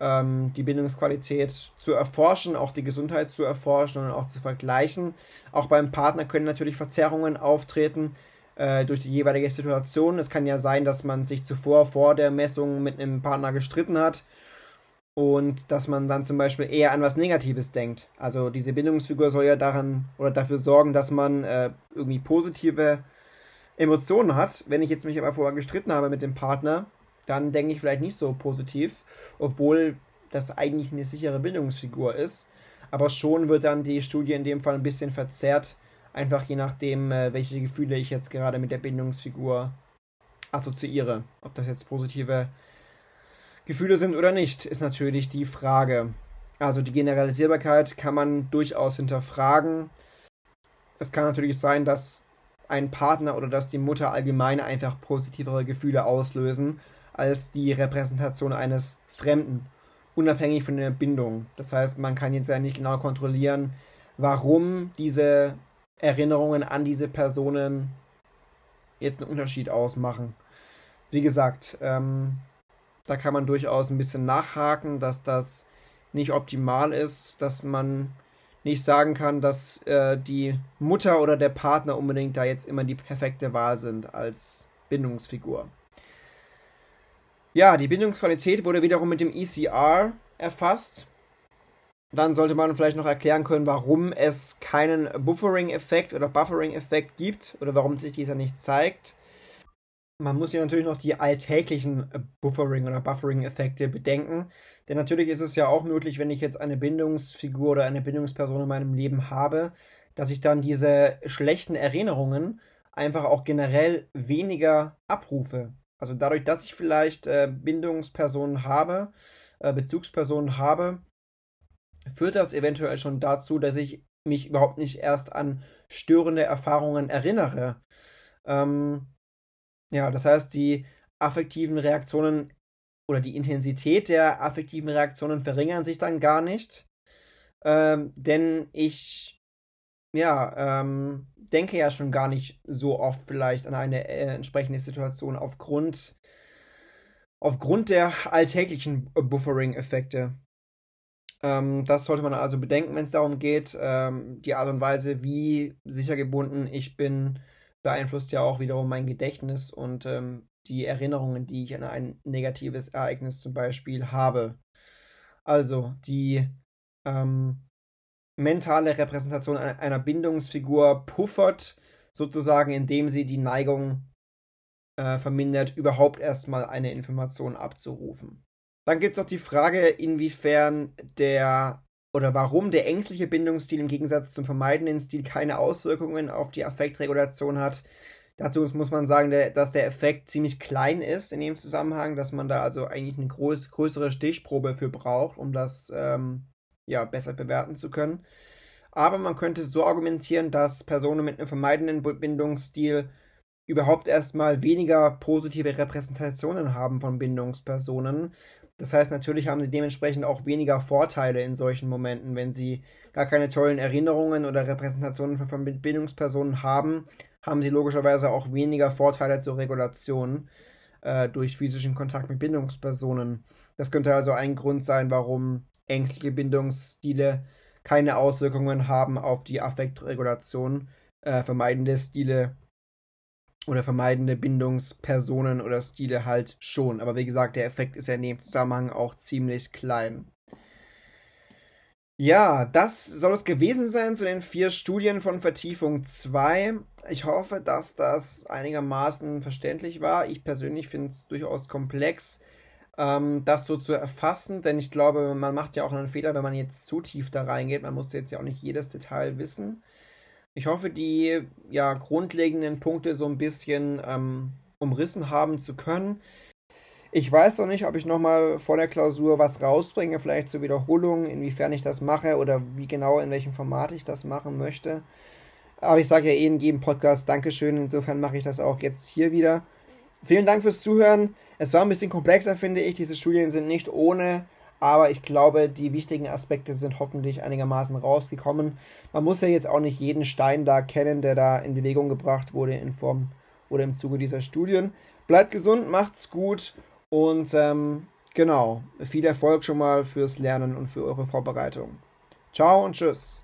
ähm, die Bindungsqualität zu erforschen, auch die Gesundheit zu erforschen und auch zu vergleichen. Auch beim Partner können natürlich Verzerrungen auftreten äh, durch die jeweilige Situation. Es kann ja sein, dass man sich zuvor vor der Messung mit einem Partner gestritten hat und dass man dann zum Beispiel eher an was Negatives denkt. Also diese Bindungsfigur soll ja daran oder dafür sorgen, dass man äh, irgendwie positive Emotionen hat. Wenn ich jetzt mich aber vorher gestritten habe mit dem Partner, dann denke ich vielleicht nicht so positiv, obwohl das eigentlich eine sichere Bindungsfigur ist. Aber schon wird dann die Studie in dem Fall ein bisschen verzerrt, einfach je nachdem, äh, welche Gefühle ich jetzt gerade mit der Bindungsfigur assoziiere. Ob das jetzt positive Gefühle sind oder nicht, ist natürlich die Frage. Also die Generalisierbarkeit kann man durchaus hinterfragen. Es kann natürlich sein, dass ein Partner oder dass die Mutter allgemein einfach positivere Gefühle auslösen als die Repräsentation eines Fremden, unabhängig von der Bindung. Das heißt, man kann jetzt ja nicht genau kontrollieren, warum diese Erinnerungen an diese Personen jetzt einen Unterschied ausmachen. Wie gesagt, ähm, da kann man durchaus ein bisschen nachhaken, dass das nicht optimal ist, dass man nicht sagen kann, dass äh, die Mutter oder der Partner unbedingt da jetzt immer die perfekte Wahl sind als Bindungsfigur. Ja, die Bindungsqualität wurde wiederum mit dem ECR erfasst. Dann sollte man vielleicht noch erklären können, warum es keinen Buffering-Effekt oder Buffering-Effekt gibt oder warum sich dieser nicht zeigt man muss ja natürlich noch die alltäglichen äh, Buffering- oder Buffering-Effekte bedenken. Denn natürlich ist es ja auch möglich, wenn ich jetzt eine Bindungsfigur oder eine Bindungsperson in meinem Leben habe, dass ich dann diese schlechten Erinnerungen einfach auch generell weniger abrufe. Also dadurch, dass ich vielleicht äh, Bindungspersonen habe, äh, Bezugspersonen habe, führt das eventuell schon dazu, dass ich mich überhaupt nicht erst an störende Erfahrungen erinnere. Ähm, ja, das heißt, die affektiven Reaktionen oder die Intensität der affektiven Reaktionen verringern sich dann gar nicht. Ähm, denn ich ja, ähm, denke ja schon gar nicht so oft vielleicht an eine äh, entsprechende Situation aufgrund, aufgrund der alltäglichen Buffering-Effekte. Ähm, das sollte man also bedenken, wenn es darum geht. Ähm, die Art und Weise, wie sicher gebunden ich bin, beeinflusst ja auch wiederum mein Gedächtnis und ähm, die Erinnerungen, die ich an ein negatives Ereignis zum Beispiel habe. Also die ähm, mentale Repräsentation einer Bindungsfigur puffert, sozusagen, indem sie die Neigung äh, vermindert, überhaupt erstmal eine Information abzurufen. Dann gibt es auch die Frage, inwiefern der oder warum der ängstliche Bindungsstil im Gegensatz zum vermeidenden Stil keine Auswirkungen auf die Affektregulation hat. Dazu muss man sagen, dass der Effekt ziemlich klein ist in dem Zusammenhang, dass man da also eigentlich eine groß, größere Stichprobe für braucht, um das ähm, ja, besser bewerten zu können. Aber man könnte so argumentieren, dass Personen mit einem vermeidenden Bindungsstil überhaupt erstmal weniger positive Repräsentationen haben von Bindungspersonen. Das heißt, natürlich haben sie dementsprechend auch weniger Vorteile in solchen Momenten, wenn sie gar keine tollen Erinnerungen oder Repräsentationen von Bindungspersonen haben, haben sie logischerweise auch weniger Vorteile zur Regulation äh, durch physischen Kontakt mit Bindungspersonen. Das könnte also ein Grund sein, warum ängstliche Bindungsstile keine Auswirkungen haben auf die Affektregulation. Äh, vermeidende Stile oder vermeidende Bindungspersonen oder Stile halt schon. Aber wie gesagt, der Effekt ist ja in dem Zusammenhang auch ziemlich klein. Ja, das soll es gewesen sein zu den vier Studien von Vertiefung 2. Ich hoffe, dass das einigermaßen verständlich war. Ich persönlich finde es durchaus komplex ähm, das so zu erfassen, denn ich glaube, man macht ja auch einen Fehler, wenn man jetzt zu tief da reingeht. Man muss jetzt ja auch nicht jedes Detail wissen. Ich hoffe, die ja, grundlegenden Punkte so ein bisschen ähm, umrissen haben zu können. Ich weiß noch nicht, ob ich nochmal vor der Klausur was rausbringe, vielleicht zur Wiederholung, inwiefern ich das mache oder wie genau, in welchem Format ich das machen möchte. Aber ich sage ja eh in jedem Podcast Dankeschön, insofern mache ich das auch jetzt hier wieder. Vielen Dank fürs Zuhören. Es war ein bisschen komplexer, finde ich. Diese Studien sind nicht ohne, aber ich glaube, die wichtigen Aspekte sind hoffentlich einigermaßen rausgekommen. Man muss ja jetzt auch nicht jeden Stein da kennen, der da in Bewegung gebracht wurde in Form oder im Zuge dieser Studien. Bleibt gesund, macht's gut und ähm, genau, viel Erfolg schon mal fürs Lernen und für eure Vorbereitung. Ciao und tschüss.